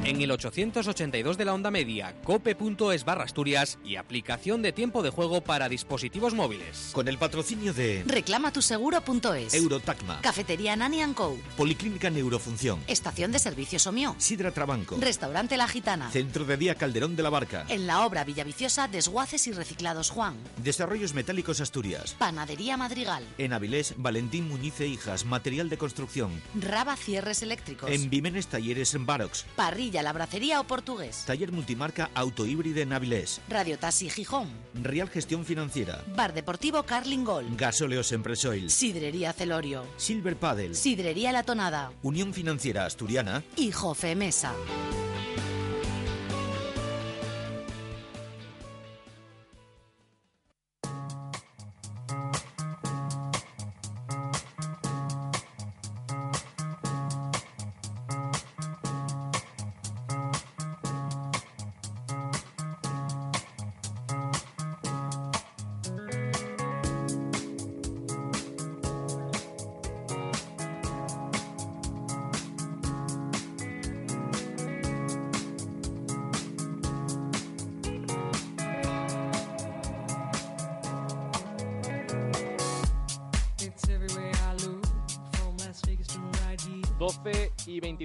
En el 882 de la onda media, cope.es barra Asturias y aplicación de tiempo de juego para dispositivos móviles. Con el patrocinio de Reclamatuseguro.es. Eurotacma, Cafetería Nani Co. Policlínica Neurofunción, Estación de servicios Omio. Sidra Trabanco, Restaurante La Gitana. Centro de Día Calderón de la Barca, En la obra Villaviciosa, Desguaces y Reciclados Juan. Desarrollos Metálicos Asturias. Panadería Madrigal. En Avilés, Valentín Muñiz e Hijas, material de construcción. Raba Cierres Eléctricos. En Vimenes Talleres en Barox. Parrilla La Bracería o Portugués. Taller multimarca autohíbride en Avilés. Radio Taxi Gijón. Real Gestión Financiera. Bar Deportivo Carling Gol. Gasóleos Empresoil. Sidrería Celorio. Silver Paddle. Sidrería La Tonada. Unión Financiera Asturiana. Y Jofe Mesa.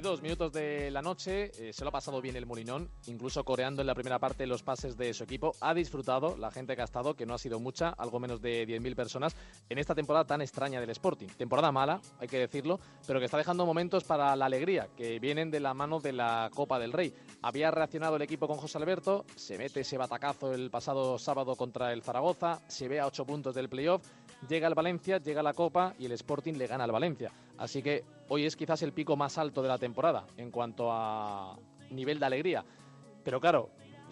22 minutos de la noche. eh, se lo ha pasado bien el Molinón, incluso coreando en la primera parte los pases de su equipo. Ha disfrutado la gente que ha estado, que no ha sido mucha, algo menos de 10.000 personas, en esta temporada tan extraña del Sporting. Temporada mala, hay que decirlo, pero que está dejando momentos para la alegría, que vienen de la mano de la Copa del Rey. Había reaccionado el equipo con José Alberto, se mete ese batacazo el pasado sábado contra el Zaragoza, se ve a 8 puntos del playoff, llega el Valencia, llega la Copa y el Sporting le gana al Valencia. Así que hoy es quizás el pico más alto de la temporada en cuanto a nivel de alegría. Pero claro,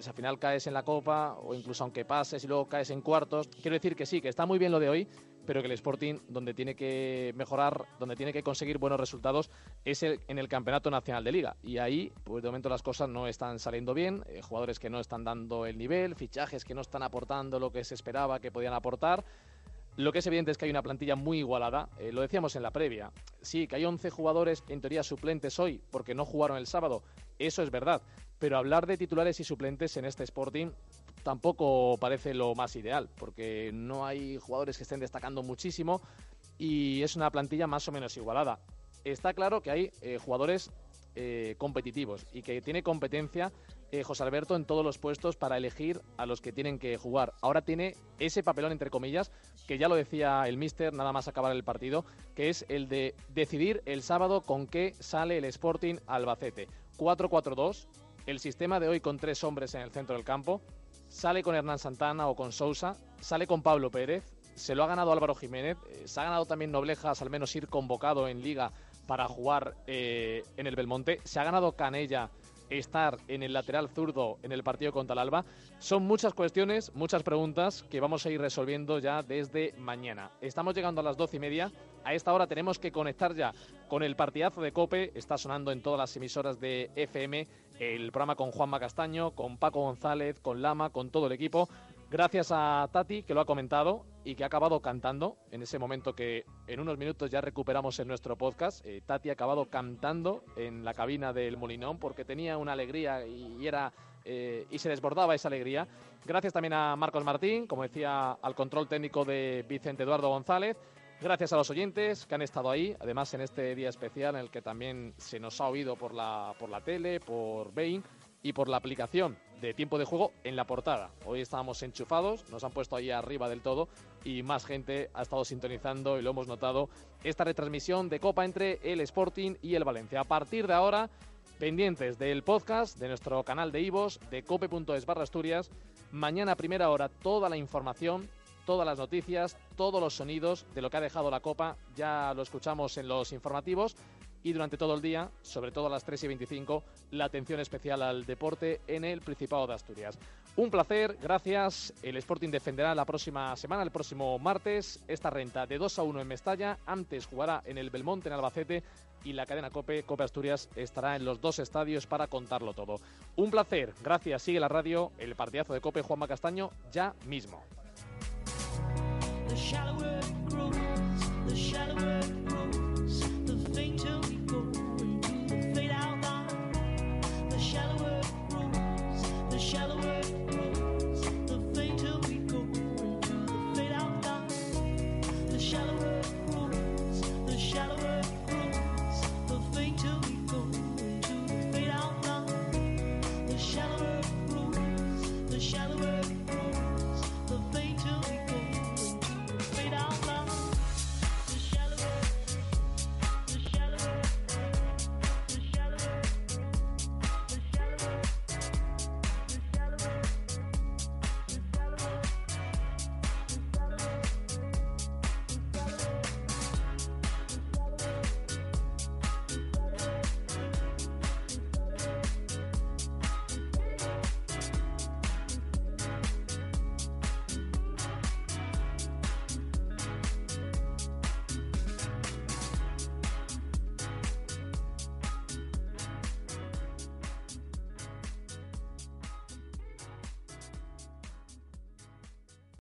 al final caes en la Copa o incluso aunque pases y luego caes en cuartos, quiero decir que sí, que está muy bien lo de hoy, pero que el Sporting donde tiene que mejorar, donde tiene que conseguir buenos resultados es en el Campeonato Nacional de Liga. Y ahí, pues de momento las cosas no están saliendo bien, eh, jugadores que no están dando el nivel, fichajes que no están aportando lo que se esperaba que podían aportar. Lo que es evidente es que hay una plantilla muy igualada. eh, lo decíamos en la previa. Sí, que hay 11 jugadores en teoría suplentes hoy porque no jugaron el sábado. Eso es verdad. Pero hablar de titulares y suplentes en este Sporting tampoco parece lo más ideal porque no hay jugadores que estén destacando muchísimo y es una plantilla más o menos igualada. Está claro que hay eh, jugadores eh, competitivos y que tiene competencia eh, José Alberto en todos los puestos para elegir a los que tienen que jugar. Ahora tiene ese papelón, entre comillas, que ya lo decía el míster nada más acabar el partido, que es el de decidir el sábado con qué sale el Sporting Albacete. 4-4-2, el sistema de hoy con tres hombres en el centro del campo, sale con Hernán Santana o con Sousa, sale con Pablo Pérez, se lo ha ganado Álvaro Jiménez, eh, se ha ganado también Noblejas al menos ir convocado en liga para jugar eh, en el Belmonte, se ha ganado Canella estar en el lateral zurdo en el partido contra el Alba. Son muchas cuestiones, muchas preguntas que vamos a ir resolviendo ya desde mañana. Estamos llegando a las doce y media. A esta hora tenemos que conectar ya con el partidazo de Cope. Está sonando en todas las emisoras de FM el programa con Juanma Castaño, con Paco González, con Lama, con todo el equipo. Gracias a Tati, que lo ha comentado y que ha acabado cantando en ese momento que en unos minutos ya recuperamos en nuestro podcast. Eh, Tati ha acabado cantando en la cabina del Molinón porque tenía una alegría y era eh, y se desbordaba esa alegría. Gracias también a Marcos Martín, como decía, al control técnico de Vicente Eduardo González. Gracias a los oyentes que han estado ahí, además en este día especial en el que también se nos ha oído por la, por la tele, por Bain y por la aplicación de tiempo de juego en la portada. Hoy estábamos enchufados, nos han puesto ahí arriba del todo y más gente ha estado sintonizando y lo hemos notado esta retransmisión de Copa entre el Sporting y el Valencia. A partir de ahora, pendientes del podcast, de nuestro canal de Ivos, de cope.es barra Asturias. Mañana primera hora toda la información todas las noticias, todos los sonidos de lo que ha dejado la Copa. Ya lo escuchamos en los informativos y durante todo el día, sobre todo a las 3 y 25, la atención especial al deporte en el Principado de Asturias. Un placer, gracias. El Sporting defenderá la próxima semana, el próximo martes, esta renta de 2 a 1 en Mestalla. Antes jugará en el Belmonte, en Albacete. Y la cadena Cope, Cope Asturias, estará en los dos estadios para contarlo todo. Un placer, gracias. Sigue la radio, el partidazo de Cope Juanma Castaño, ya mismo.